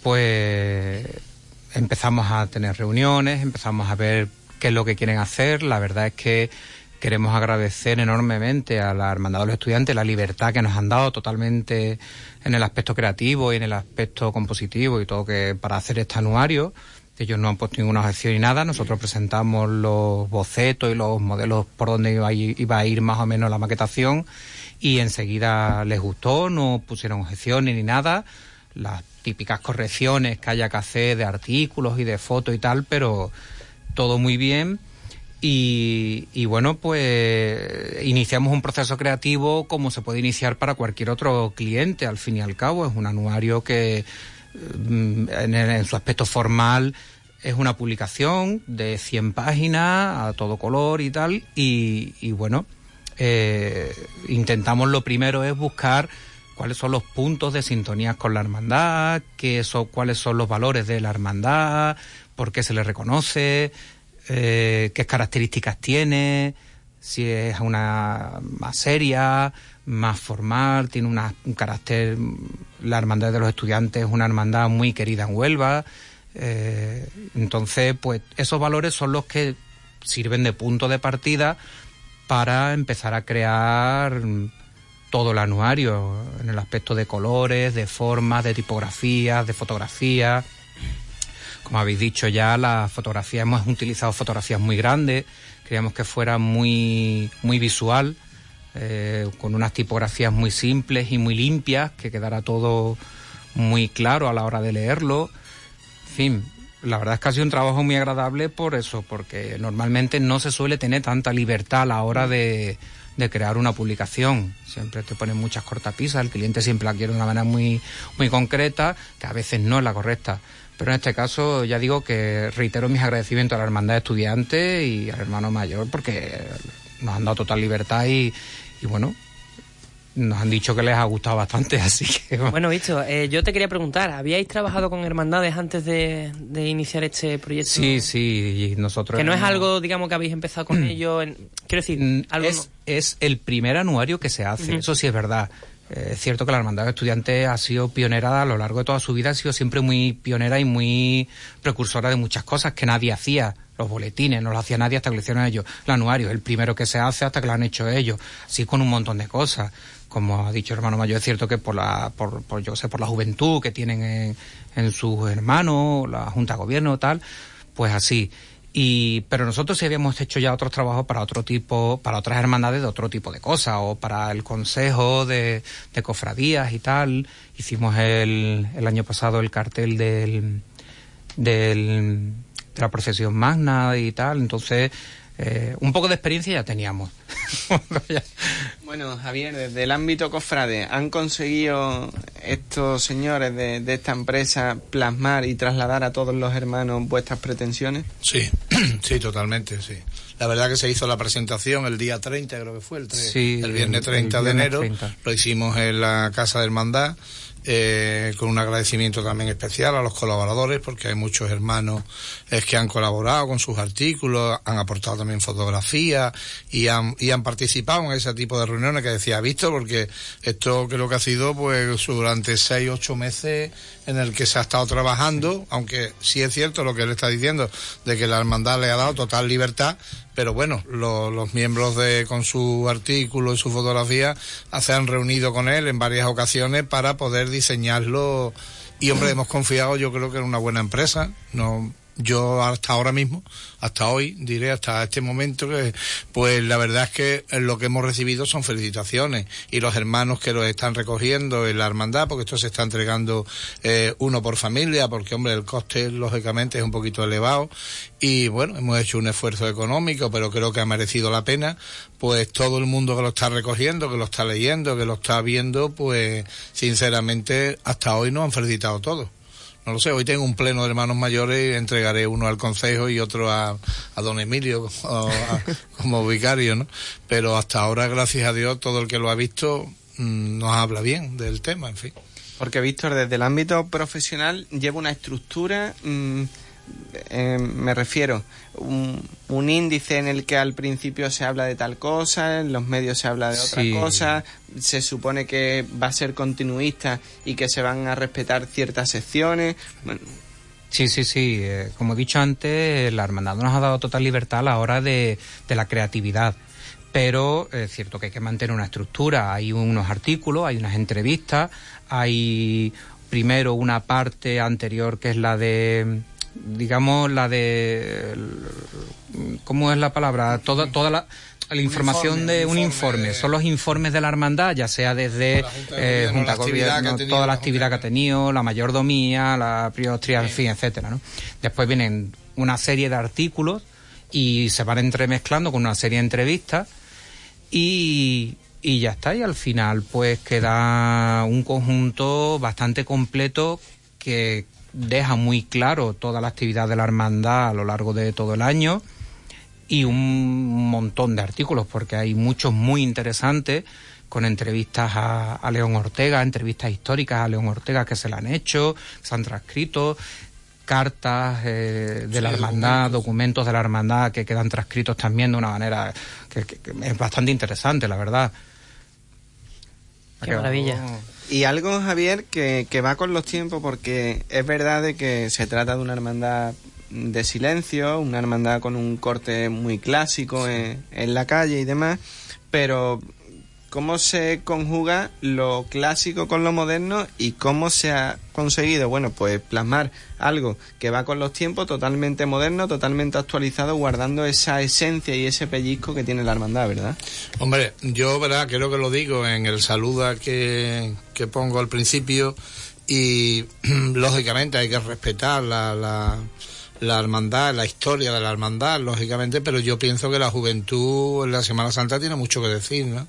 pues empezamos a tener reuniones, empezamos a ver qué es lo que quieren hacer. La verdad es que queremos agradecer enormemente a la Hermandad de los Estudiantes la libertad que nos han dado totalmente en el aspecto creativo y en el aspecto compositivo y todo que para hacer este anuario. Ellos no han puesto ninguna objeción ni nada. Nosotros presentamos los bocetos y los modelos por donde iba a ir, iba a ir más o menos la maquetación y enseguida les gustó, no pusieron objeciones ni nada las típicas correcciones que haya que hacer de artículos y de fotos y tal, pero todo muy bien. Y, bueno, pues iniciamos un proceso creativo como se puede iniciar para cualquier otro cliente, al fin y al cabo. Es un anuario que en, en su aspecto formal es una publicación de 100 páginas a todo color y tal. Y, y bueno, eh, intentamos lo primero es buscar cuáles son los puntos de sintonía con la hermandad, qué son, cuáles son los valores de la hermandad, por qué se le reconoce, eh, qué características tiene, si es una más seria, más formal, tiene una, un carácter, la hermandad de los estudiantes es una hermandad muy querida en Huelva, eh, entonces pues esos valores son los que sirven de punto de partida para empezar a crear todo el anuario en el aspecto de colores, de formas, de tipografías, de fotografías. Como habéis dicho ya, la fotografía hemos utilizado fotografías muy grandes, queríamos que fuera muy, muy visual, eh, con unas tipografías muy simples y muy limpias, que quedara todo muy claro a la hora de leerlo. En fin, la verdad es que ha sido un trabajo muy agradable por eso, porque normalmente no se suele tener tanta libertad a la hora de, de crear una publicación. Siempre te ponen muchas cortapisas, el cliente siempre la quiere de una manera muy, muy concreta, que a veces no es la correcta. Pero en este caso ya digo que reitero mis agradecimientos a la hermandad de estudiantes y al hermano mayor porque nos han dado total libertad y, y bueno, nos han dicho que les ha gustado bastante, así que... Bueno, Víctor, eh, yo te quería preguntar, ¿habíais trabajado con hermandades antes de, de iniciar este proyecto? Sí, sí, nosotros... Que no es algo, digamos, que habéis empezado con ello, en... quiero decir, Mm, algo... es, es el primer anuario que se hace, eso sí es verdad. Eh, es cierto que la Hermandad de Estudiantes ha sido pionera a lo largo de toda su vida, ha sido siempre muy pionera y muy precursora de muchas cosas que nadie hacía. Los boletines no lo hacía nadie hasta que lo hicieron ellos. El anuario es el primero que se hace hasta que lo han hecho ellos. Así con un montón de cosas. Como ha dicho el hermano mayor, es cierto que por la, por, por, yo sé, por la juventud que tienen en, en sus hermanos, la Junta de Gobierno, tal, pues así. Y, pero nosotros sí habíamos hecho ya otros trabajos para otro tipo, para otras hermandades de otro tipo de cosas, o para el consejo de, de cofradías y tal. Hicimos el, el año pasado el cartel del, del, de la procesión magna y tal, entonces, eh, un poco de experiencia ya teníamos. Bueno, Javier, desde el ámbito cofrade, ¿han conseguido estos señores de, de esta empresa plasmar y trasladar a todos los hermanos vuestras pretensiones? Sí, sí, totalmente, sí. La verdad que se hizo la presentación el día 30, creo que fue, el, Sí, el viernes el 30 de enero. 30. Lo hicimos en la Casa de Hermandad. Eh, con un agradecimiento también especial a los colaboradores porque hay muchos hermanos eh, que han colaborado con sus artículos, han aportado también fotografías y han, y han participado en ese tipo de reuniones que decía visto porque esto creo que ha sido pues durante seis, ocho meses en el que se ha estado trabajando, aunque sí es cierto lo que él está diciendo de que la hermandad le ha dado total libertad, pero bueno, lo- los miembros de con su artículo y su fotografía ah, se han reunido con él en varias ocasiones para poder diseñarlo. Y hombre hemos confiado yo creo que en una buena empresa. No yo hasta ahora mismo hasta hoy diré hasta este momento que pues la verdad es que lo que hemos recibido son felicitaciones y los hermanos que lo están recogiendo en la hermandad porque esto se está entregando eh, uno por familia porque hombre el coste lógicamente es un poquito elevado. Y bueno hemos hecho un esfuerzo económico pero creo que ha merecido la pena pues todo el mundo que lo está recogiendo que lo está leyendo que lo está viendo pues sinceramente hasta hoy nos han felicitado todos no lo sé, hoy tengo un pleno de hermanos mayores entregaré uno al consejo y otro a, don Emilio como, vicario, ¿no? Pero hasta ahora, gracias a Dios, todo el que lo ha visto mm, nos habla bien del tema, en fin. Porque Víctor, desde el ámbito profesional lleva una estructura, mm, eh, me refiero, un, un índice en el que al principio se habla de tal cosa, en los medios se habla de otra Sí. cosa, se supone que va a ser continuista y que se van a respetar ciertas secciones. Bueno, Sí, sí, sí. eh, como he dicho antes, la hermandad nos ha dado total libertad a la hora de, de la creatividad. Pero es cierto que hay que mantener una estructura. Hay unos artículos, hay unas entrevistas, hay primero una parte anterior que es la de, digamos, la de, ¿cómo es la palabra? Toda, toda la, la información de un informe. Son los informes de la hermandad, ya sea desde eh, Junta de Gobierno, toda la actividad que ha tenido, la mayordomía, la priostría, en fin, etcétera, ¿no? Después vienen una serie de artículos y se van entremezclando con una serie de entrevistas y, y ya está. Y al final, pues queda un conjunto bastante completo que deja muy claro toda la actividad de la hermandad a lo largo de todo el año y un montón de artículos, porque hay muchos muy interesantes con entrevistas a, León Ortega, entrevistas históricas a León Ortega que se le han hecho, se han transcrito, cartas eh, de la hermandad, documentos. de la hermandad que quedan transcritos también de una manera que, es bastante interesante, la verdad. Qué maravilla. Y algo, Javier, que, que va con los tiempos, porque es verdad de que se trata de una hermandad de silencio, una hermandad con un corte muy clásico en, la calle y demás, pero cómo se conjuga lo clásico con lo moderno y cómo se ha conseguido, bueno, pues plasmar algo que va con los tiempos, totalmente moderno, totalmente actualizado, guardando esa esencia y ese pellizco que tiene la hermandad, ¿verdad? Hombre, yo, ¿verdad? Creo que lo digo en el saludo que, que pongo al principio y lógicamente hay que respetar la la hermandad, la historia de la hermandad, lógicamente, pero yo pienso que la juventud en la Semana Santa tiene mucho que decir, ¿no?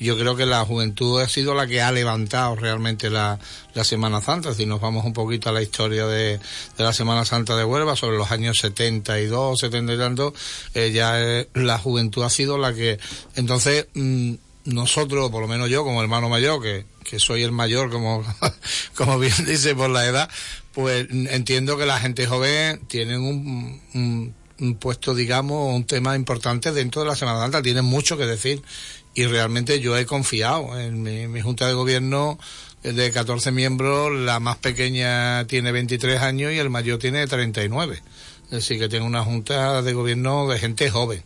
Yo creo que la juventud ha sido la que ha levantado realmente la, la Semana Santa. Si nos vamos un poquito a la historia de, de la Semana Santa de Huelva, sobre los años 72, 70 y tanto, eh, ya eh, la juventud ha sido la que... Entonces, mm, nosotros, por lo menos yo como hermano mayor, que, que soy el mayor, como, como bien dice por la edad, pues entiendo que la gente joven tiene un, un, puesto, digamos, un tema importante dentro de la Semana Santa, tienen mucho que decir y realmente yo he confiado en mi, Junta de Gobierno de 14 miembros, la más pequeña tiene 23 años y el mayor tiene 39. Es decir, que tiene una Junta de Gobierno de gente joven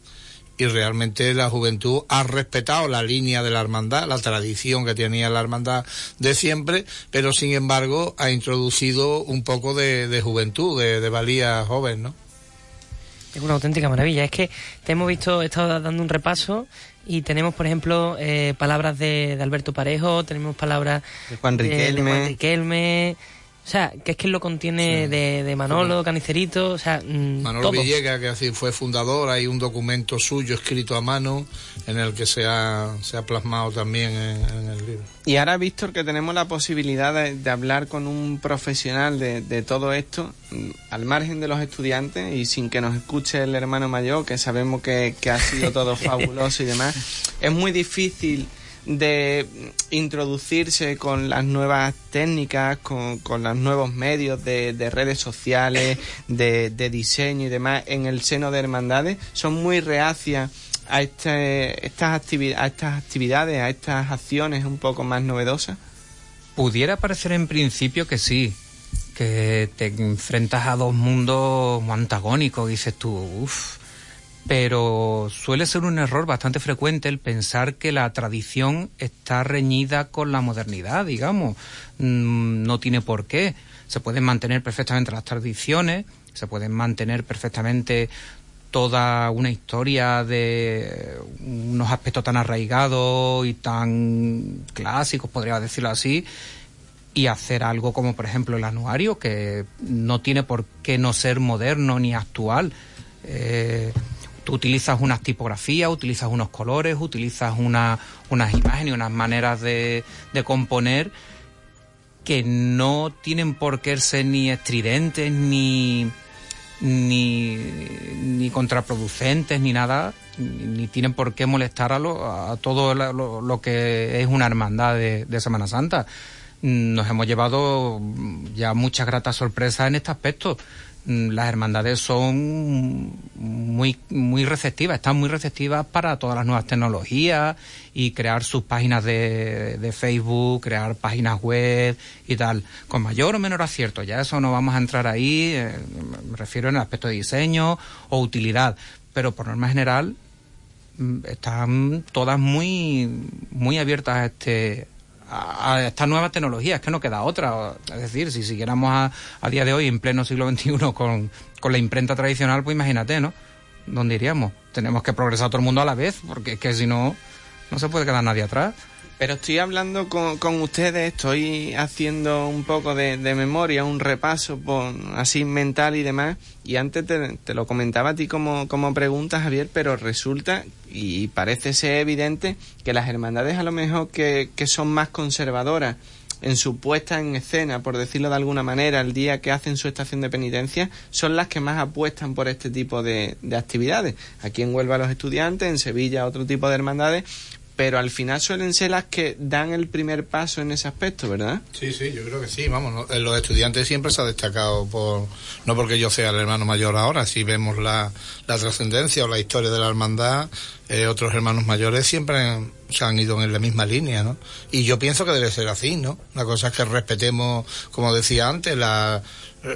y realmente la juventud ha respetado la línea de la hermandad, la tradición que tenía la hermandad de siempre, pero sin embargo ha introducido un poco de, juventud, de, valía joven, ¿no? Es una auténtica maravilla. Es que te hemos visto, he estado dando un repaso y tenemos, por ejemplo, eh, palabras de, Alberto Parejo, tenemos palabras de Juan Riquelme, de Juan Riquelme o sea, que es que lo contiene de, Manolo, Canicerito, o sea, mm, Manolo Villega, que así fue fundador, hay un documento suyo escrito a mano en el que se ha, se ha plasmado también en, el libro. Y ahora, Víctor, que tenemos la posibilidad de, hablar con un profesional de, de, todo esto, mm, al margen de los estudiantes y sin que nos escuche el hermano mayor, que sabemos que, que ha sido todo fabuloso y demás, es muy difícil de introducirse con las nuevas técnicas, con, con los nuevos medios de, de redes sociales, de, de, diseño y demás en el seno de hermandades, son muy reacias a, este, estas, actividades, a estas actividades, a estas acciones un poco más novedosas? Pudiera parecer en principio que sí, que te enfrentas a dos mundos antagónicos, dices tú, uff, pero suele ser un error bastante frecuente el pensar que la tradición está reñida con la modernidad, digamos. Mm, no tiene por qué. Se pueden mantener perfectamente las tradiciones, se pueden mantener perfectamente toda una historia de unos aspectos tan arraigados y tan clásicos, podría decirlo así, y hacer algo como por ejemplo el anuario, que no tiene por qué no ser moderno ni actual. Eh, Tú utilizas unas tipografías, utilizas unos colores, utilizas una, unas imágenes, unas maneras de, de componer que no tienen por qué ser ni estridentes, ni, ni, ni contraproducentes, ni nada, ni, tienen por qué molestar a, lo, a todo lo, que es una hermandad de, de Semana Santa. Nos hemos llevado ya muchas gratas sorpresas en este aspecto. Mm, las hermandades son muy, muy receptivas, están muy receptivas para todas las nuevas tecnologías y crear sus páginas de, de Facebook, crear páginas web y tal, con mayor o menor acierto. Ya eso no vamos a entrar ahí, eh, me refiero en el aspecto de diseño o utilidad, pero por norma general mm, están todas muy, muy abiertas a este, a, estas nuevas tecnologías, que no queda otra. Es decir, si siguiéramos a, a día de hoy en pleno siglo XXI con, con la imprenta tradicional, pues imagínate, ¿no? ¿dónde iríamos? Tenemos que progresar todo el mundo a la vez, porque es que si no, no se puede quedar nadie atrás. Pero estoy hablando con, con ustedes, estoy haciendo un poco de, de memoria, un repaso por, así mental y demás. Y antes te, te, lo comentaba a ti como, como pregunta, Javier, pero resulta y parece ser evidente que las hermandades a lo mejor que, que son más conservadoras en su puesta en escena, por decirlo de alguna manera, el día que hacen su estación de penitencia, son las que más apuestan por este tipo de, de actividades. Aquí en Huelva los estudiantes, en Sevilla otro tipo de hermandades, pero al final suelen ser las que dan el primer paso en ese aspecto, ¿verdad? Sí, sí, yo creo que sí, vamos, en los estudiantes siempre se ha destacado por, no porque yo sea el hermano mayor ahora, si vemos la, la trascendencia o la historia de la hermandad, eh, otros hermanos mayores siempre se han ido en la misma línea, ¿no? Y yo pienso que debe ser así, ¿no? La cosa es que respetemos, como decía antes, la,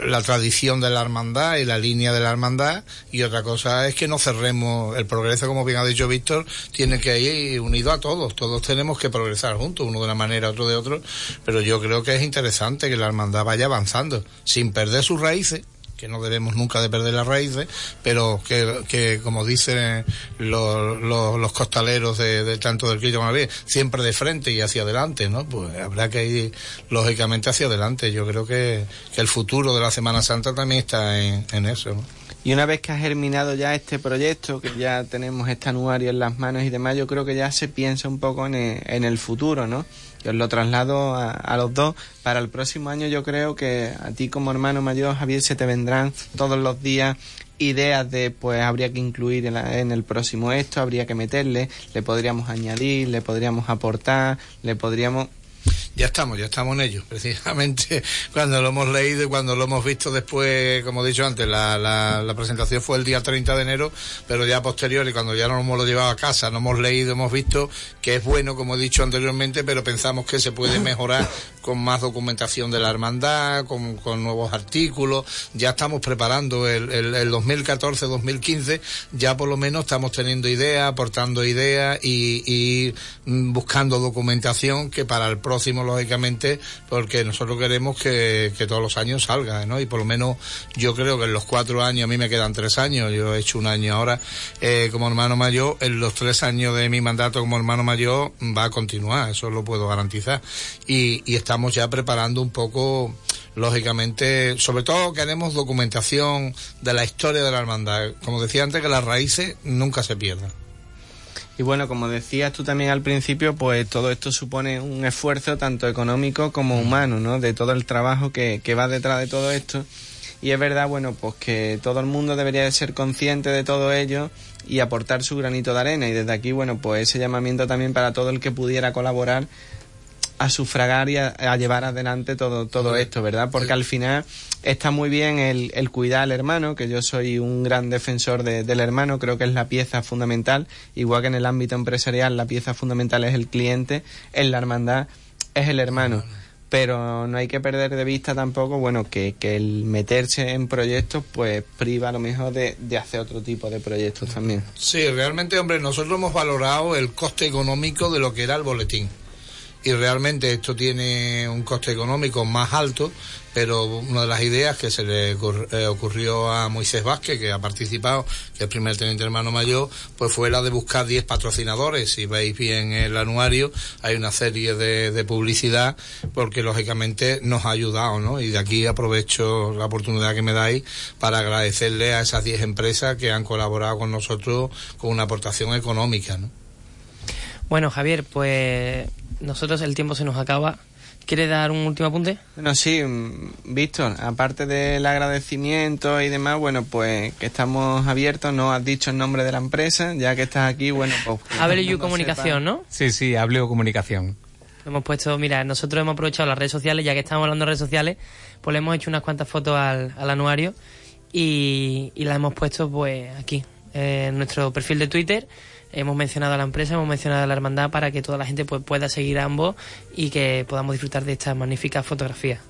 la tradición de la hermandad y la línea de la hermandad y otra cosa es que no cerremos el progreso como bien ha dicho Víctor tiene que ir unido a todos todos tenemos que progresar juntos uno de una manera otro de otro pero yo creo que es interesante que la hermandad vaya avanzando sin perder sus raíces que no debemos nunca de perder las raíces, pero que, que como dicen los, los, costaleros de, tanto del Quillo como siempre de frente y hacia adelante, ¿no? Pues habrá que ir lógicamente hacia adelante. Yo creo que, que el futuro de la Semana Santa también está en, en eso, ¿no? Y una vez que ha germinado ya este proyecto, que ya tenemos este anuario en las manos y demás, yo creo que ya se piensa un poco en el, en el futuro, ¿no? Yo lo traslado a, a, los dos. Para el próximo año yo creo que a ti como hermano mayor, Javier, se te vendrán todos los días ideas de pues habría que incluir en, la, en, el próximo esto, habría que meterle, le podríamos añadir, le podríamos aportar, le podríamos ya estamos, ya estamos en ello. Precisamente cuando lo hemos leído y cuando lo hemos visto después, como he dicho antes, la, la, la presentación fue el día 30 de enero, pero ya posterior y cuando ya nos hemos llevado a casa, no hemos leído, hemos visto que es bueno, como he dicho anteriormente, pero pensamos que se puede mejorar con más documentación de la hermandad, con, nuevos artículos. Ya estamos preparando el, el, el 2014-2015, ya por lo menos estamos teniendo ideas, aportando ideas y, y buscando documentación que para el próximo, lógicamente, porque nosotros queremos que, todos los años salga, ¿no? Y por lo menos yo creo que en los cuatro años, a mí me quedan tres años, yo he hecho un año ahora eh, como hermano mayor, en los tres años de mi mandato como hermano mayor va a continuar, eso lo puedo garantizar. Y, y estamos ya preparando un poco lógicamente, sobre todo queremos documentación de la historia de la hermandad. Como decía antes, que las raíces nunca se pierdan. Y bueno, como decías tú también al principio, pues todo esto supone un esfuerzo tanto económico como humano, ¿no? De todo el trabajo que, que va detrás de todo esto. Y es verdad, bueno, pues que todo el mundo debería de ser consciente de todo ello y aportar su granito de arena. Y desde aquí, bueno, pues ese llamamiento también para todo el que pudiera colaborar a sufragar y a, a, llevar adelante todo, todo esto, ¿verdad? Porque al final está muy bien el, el, cuidar al hermano, que yo soy un gran defensor de, del hermano, creo que es la pieza fundamental, igual que en el ámbito empresarial la pieza fundamental es el cliente, en la hermandad es el hermano. Pero no hay que perder de vista tampoco, bueno, que, que el meterse en proyectos, pues priva a lo mejor de, de hacer otro tipo de proyectos también. Sí, realmente, hombre, nosotros hemos valorado el coste económico de lo que era el boletín y realmente esto tiene un coste económico más alto, pero una de las ideas que se le ocurrió a Moisés Vázquez, que ha participado, que es el primer teniente hermano mayor, pues fue la de buscar 10 patrocinadores. Si veis bien el anuario, hay una serie de, de, publicidad, porque lógicamente nos ha ayudado, ¿no? Y de aquí aprovecho la oportunidad que me dais para agradecerle a esas 10 empresas que han colaborado con nosotros con una aportación económica, ¿no? Bueno, Javier, pues nosotros el tiempo se nos acaba. ¿Quiere dar un último apunte? Bueno, sí, Víctor, aparte del agradecimiento y demás, bueno, pues que estamos abiertos, no has dicho el nombre de la empresa, ya que estás aquí, bueno, pues... Hable Comunicación, ¿no? Sí, sí, Hable Comunicación. Hemos puesto, mira, nosotros hemos aprovechado las redes sociales, ya que estamos hablando de redes sociales, pues le hemos hecho unas cuantas fotos al, al anuario y, y las hemos puesto pues aquí, en nuestro perfil de Twitter hemos mencionado a la empresa, hemos mencionado a la hermandad para que toda la gente pues, pueda seguir ambos y que podamos disfrutar de estas magníficas fotografías.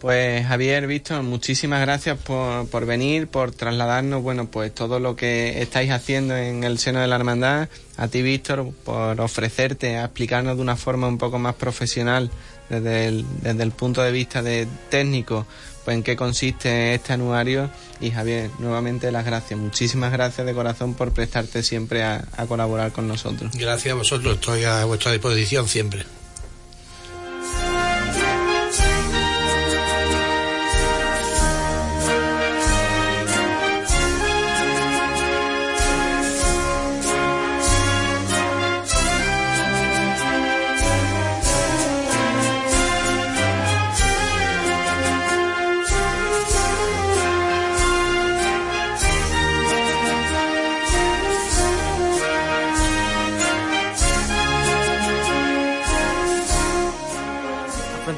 Pues Javier, Víctor, muchísimas gracias por, por, venir, por trasladarnos, bueno, pues todo lo que estáis haciendo en el seno de la hermandad. A ti, Víctor, por ofrecerte a explicarnos de una forma un poco más profesional desde el, desde el punto de vista de técnico, pues en qué consiste este anuario. Y Javier, nuevamente las gracias. Muchísimas gracias de corazón por prestarte siempre a, a colaborar con nosotros. Gracias a vosotros, estoy a vuestra disposición siempre.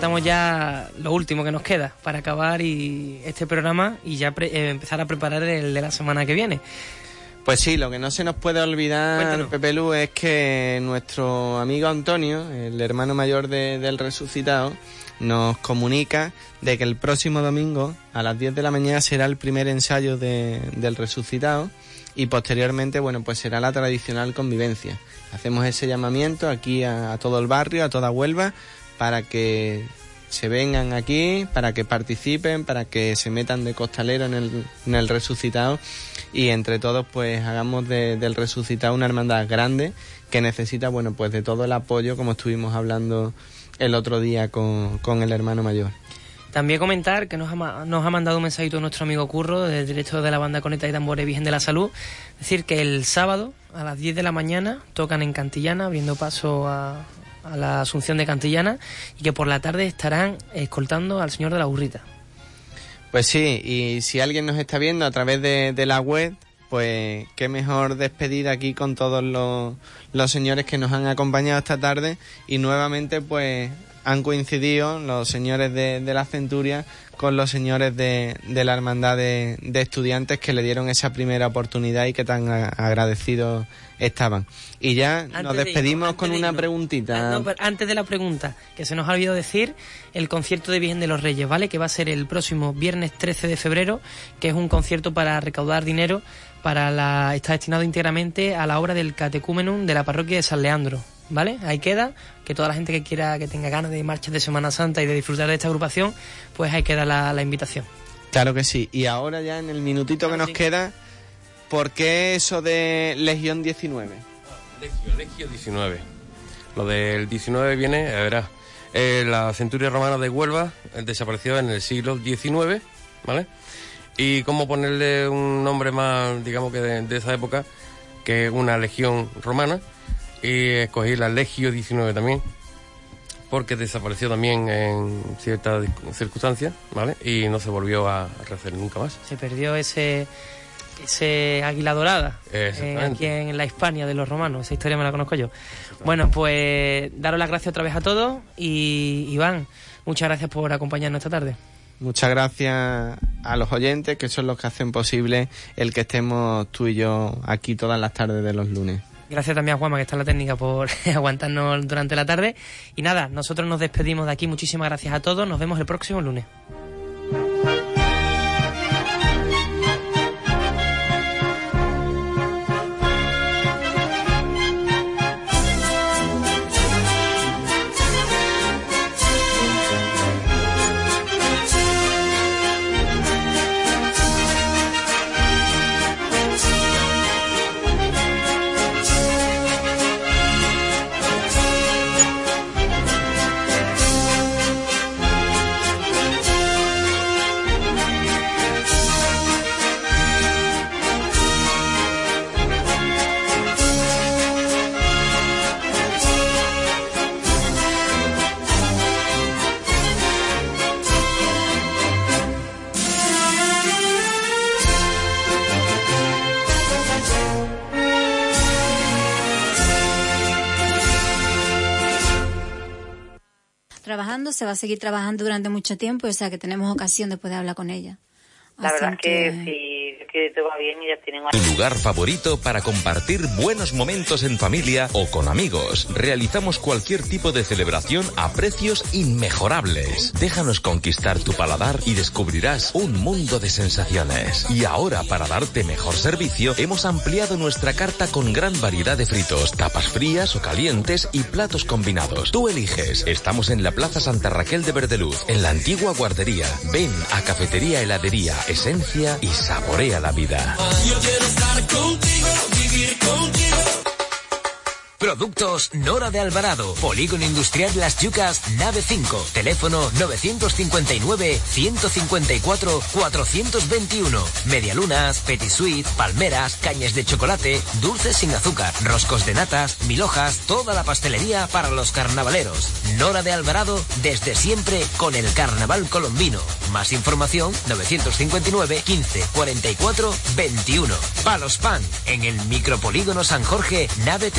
Afrontamos ya lo último que nos queda para acabar y este programa y ya pre- eh, empezar a preparar el de la semana que viene. Pues sí, lo que no se nos puede olvidar. Pepe Lu, es que nuestro amigo Antonio, el hermano mayor de- del resucitado, nos comunica de que el próximo domingo a las 10 de la mañana será el primer ensayo de- del resucitado y posteriormente, bueno, pues será la tradicional convivencia. Hacemos ese llamamiento aquí a, a todo el barrio, a toda Huelva, para que se vengan aquí, para que participen, para que se metan de costalero en el, en el resucitado y entre todos pues hagamos de- del resucitado una hermandad grande que necesita, bueno, pues de todo el apoyo como estuvimos hablando el otro día con, con el hermano mayor. También comentar que nos ha, nos ha mandado un mensajito nuestro amigo Curro, del director de la banda Coneta y Tambores Virgen de la Salud. Decir que el sábado a las 10 de la mañana tocan en Cantillana, abriendo paso a, a la Asunción de Cantillana, y que por la tarde estarán escoltando al Señor de la Burrita. Pues sí, y si alguien nos está viendo a través de, de la web, pues qué mejor despedida aquí con todos los, los señores que nos han acompañado esta tarde y nuevamente pues han coincidido los señores de, de la Centuria con los señores de, de la Hermandad de, de Estudiantes que le dieron esa primera oportunidad y que tan a- agradecidos estaban. Y ya nos Antes despedimos irnos, con una preguntita. Ah, no, antes de la pregunta, que se nos ha olvidado decir, el concierto de Virgen de los Reyes, ¿vale? Que va a ser el próximo viernes 13 de febrero, que es un concierto para recaudar dinero para la está destinado íntegramente a la obra del catecúmenum de la parroquia de San Leandro, ¿vale? Ahí queda, que toda la gente que quiera, que tenga ganas de marchas de Semana Santa y de disfrutar de esta agrupación, pues ahí queda la, la invitación. Claro que sí. Y ahora ya en el minutito que nos sí. queda, ¿por qué eso de Legión 19? Legio, Legio 19. Lo del 19 viene, a verás, eh, la centuria romana de Huelva eh, desapareció en el siglo XIX, ¿vale? Y cómo ponerle un nombre más, digamos que de, de esa época, que una legión romana, y escogí la Legio 19 también, porque desapareció también en ciertas circunstancias, ¿vale? Y no se volvió a rehacer nunca más. Se perdió ese ese águila dorada eh, aquí en la Hispania de los romanos. Esa historia me la conozco yo. Bueno, pues daros las gracias otra vez a todos y Iván, muchas gracias por acompañarnos esta tarde. Muchas gracias a los oyentes, que son los que hacen posible el que estemos tú y yo aquí todas las tardes de los lunes. Gracias también a Juanma, que está en la técnica, por aguantarnos durante la tarde. Y nada, nosotros nos despedimos de aquí. Muchísimas gracias a todos. Nos vemos el próximo lunes. Trabajando, se va a seguir trabajando durante mucho tiempo, o sea que tenemos ocasión después de hablar con ella. La verdad es que sí, Tu lugar favorito para compartir buenos momentos en familia o con amigos. Realizamos cualquier tipo de celebración a precios inmejorables. Déjanos conquistar tu paladar y descubrirás un mundo de sensaciones. Y ahora, para darte mejor servicio, hemos ampliado nuestra carta con gran variedad de fritos, tapas frías o calientes y platos combinados. Tú eliges. Estamos en la Plaza Santa Raquel de Verdeluz, en la antigua guardería. Ven a Cafetería Heladería Esencia y saborea la vida. Yo quiero estar contigo, vivir contigo. Productos Nora de Alvarado. Polígono Industrial Las Yucas, nave 5. Teléfono 959-154-421. Medialunas, petit suite, palmeras, cañas de chocolate, dulces sin azúcar, roscos de natas, mil hojas, toda la pastelería para los carnavaleros. Nora de Alvarado, desde siempre con el carnaval colombino. Más información 959 15 44 21. Palos Pan, en el micropolígono San Jorge, nave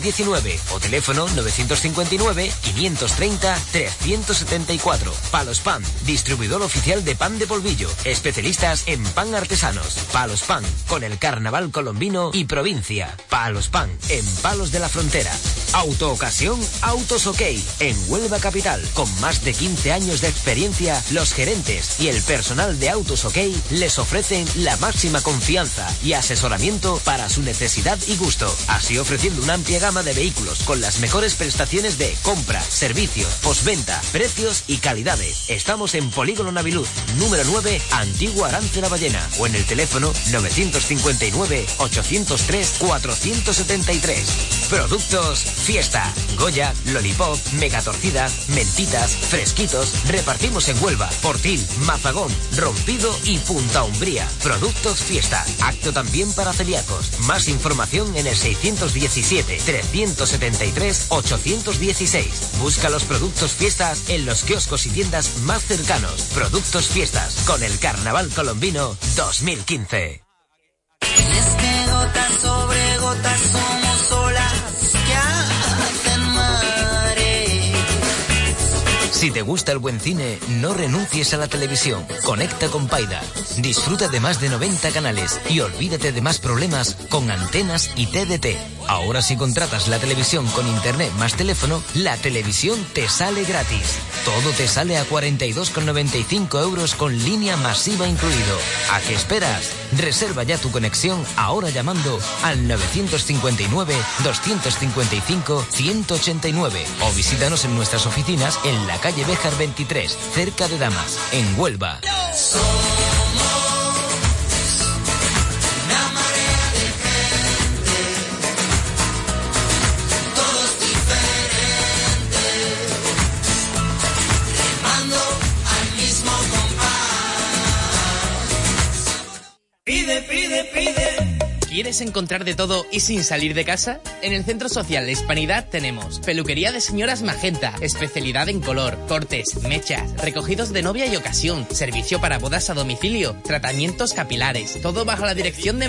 319 o teléfono 959 530 374. Palos Pan, distribuidor oficial de pan de polvillo, especialistas en pan artesanos. Palos Pan, con el carnaval colombino y provincia. Palos Pan, en Palos de la Frontera. Auto Ocasión, Autos OK, en Huelva Capital. Con más de 15 años de experiencia, los gerentes y el personal de Autos OK les ofrecen la máxima confianza y asesoramiento para su necesidad y gusto. Así ofreciendo una amplia gama de vehículos con las mejores prestaciones de compra, servicios, postventa, precios y calidades. Estamos en Polígono Naviluz, número 9, Antigua Arance la Ballena, o en el teléfono 959-803-473. Productos Fiesta, Goya, Lollipop, Mega Torcida, Mentitas, Fresquitos. Repartimos en Huelva, Portil, Mazagón, Rompido y Punta Umbría. Productos Fiesta, acto también para celíacos. Más información en el 617 373 816. Busca los productos Fiestas en los kioscos y tiendas más cercanos. Productos Fiestas con el Carnaval Colombino 2015. Es que gotas sobre gotas somos Si te gusta el buen cine, no renuncies a la televisión. Conecta con Paida. Disfruta de más de 90 canales y olvídate de más problemas con antenas y TDT. Ahora si contratas la televisión con internet más teléfono, la televisión te sale gratis. Todo te sale a 42,95 euros con línea masiva incluido. ¿A qué esperas? Reserva ya tu conexión ahora llamando al 955-255-189 o visítanos en nuestras oficinas en la calle Béjar 23, cerca de Damas, en Huelva. ¿Quieres encontrar de todo y sin salir de casa? En el Centro Social La Hispanidad tenemos peluquería de señoras Magenta, especialidad en color, cortes, mechas, recogidos de novia y ocasión, servicio para bodas a domicilio, tratamientos capilares, todo bajo la dirección de María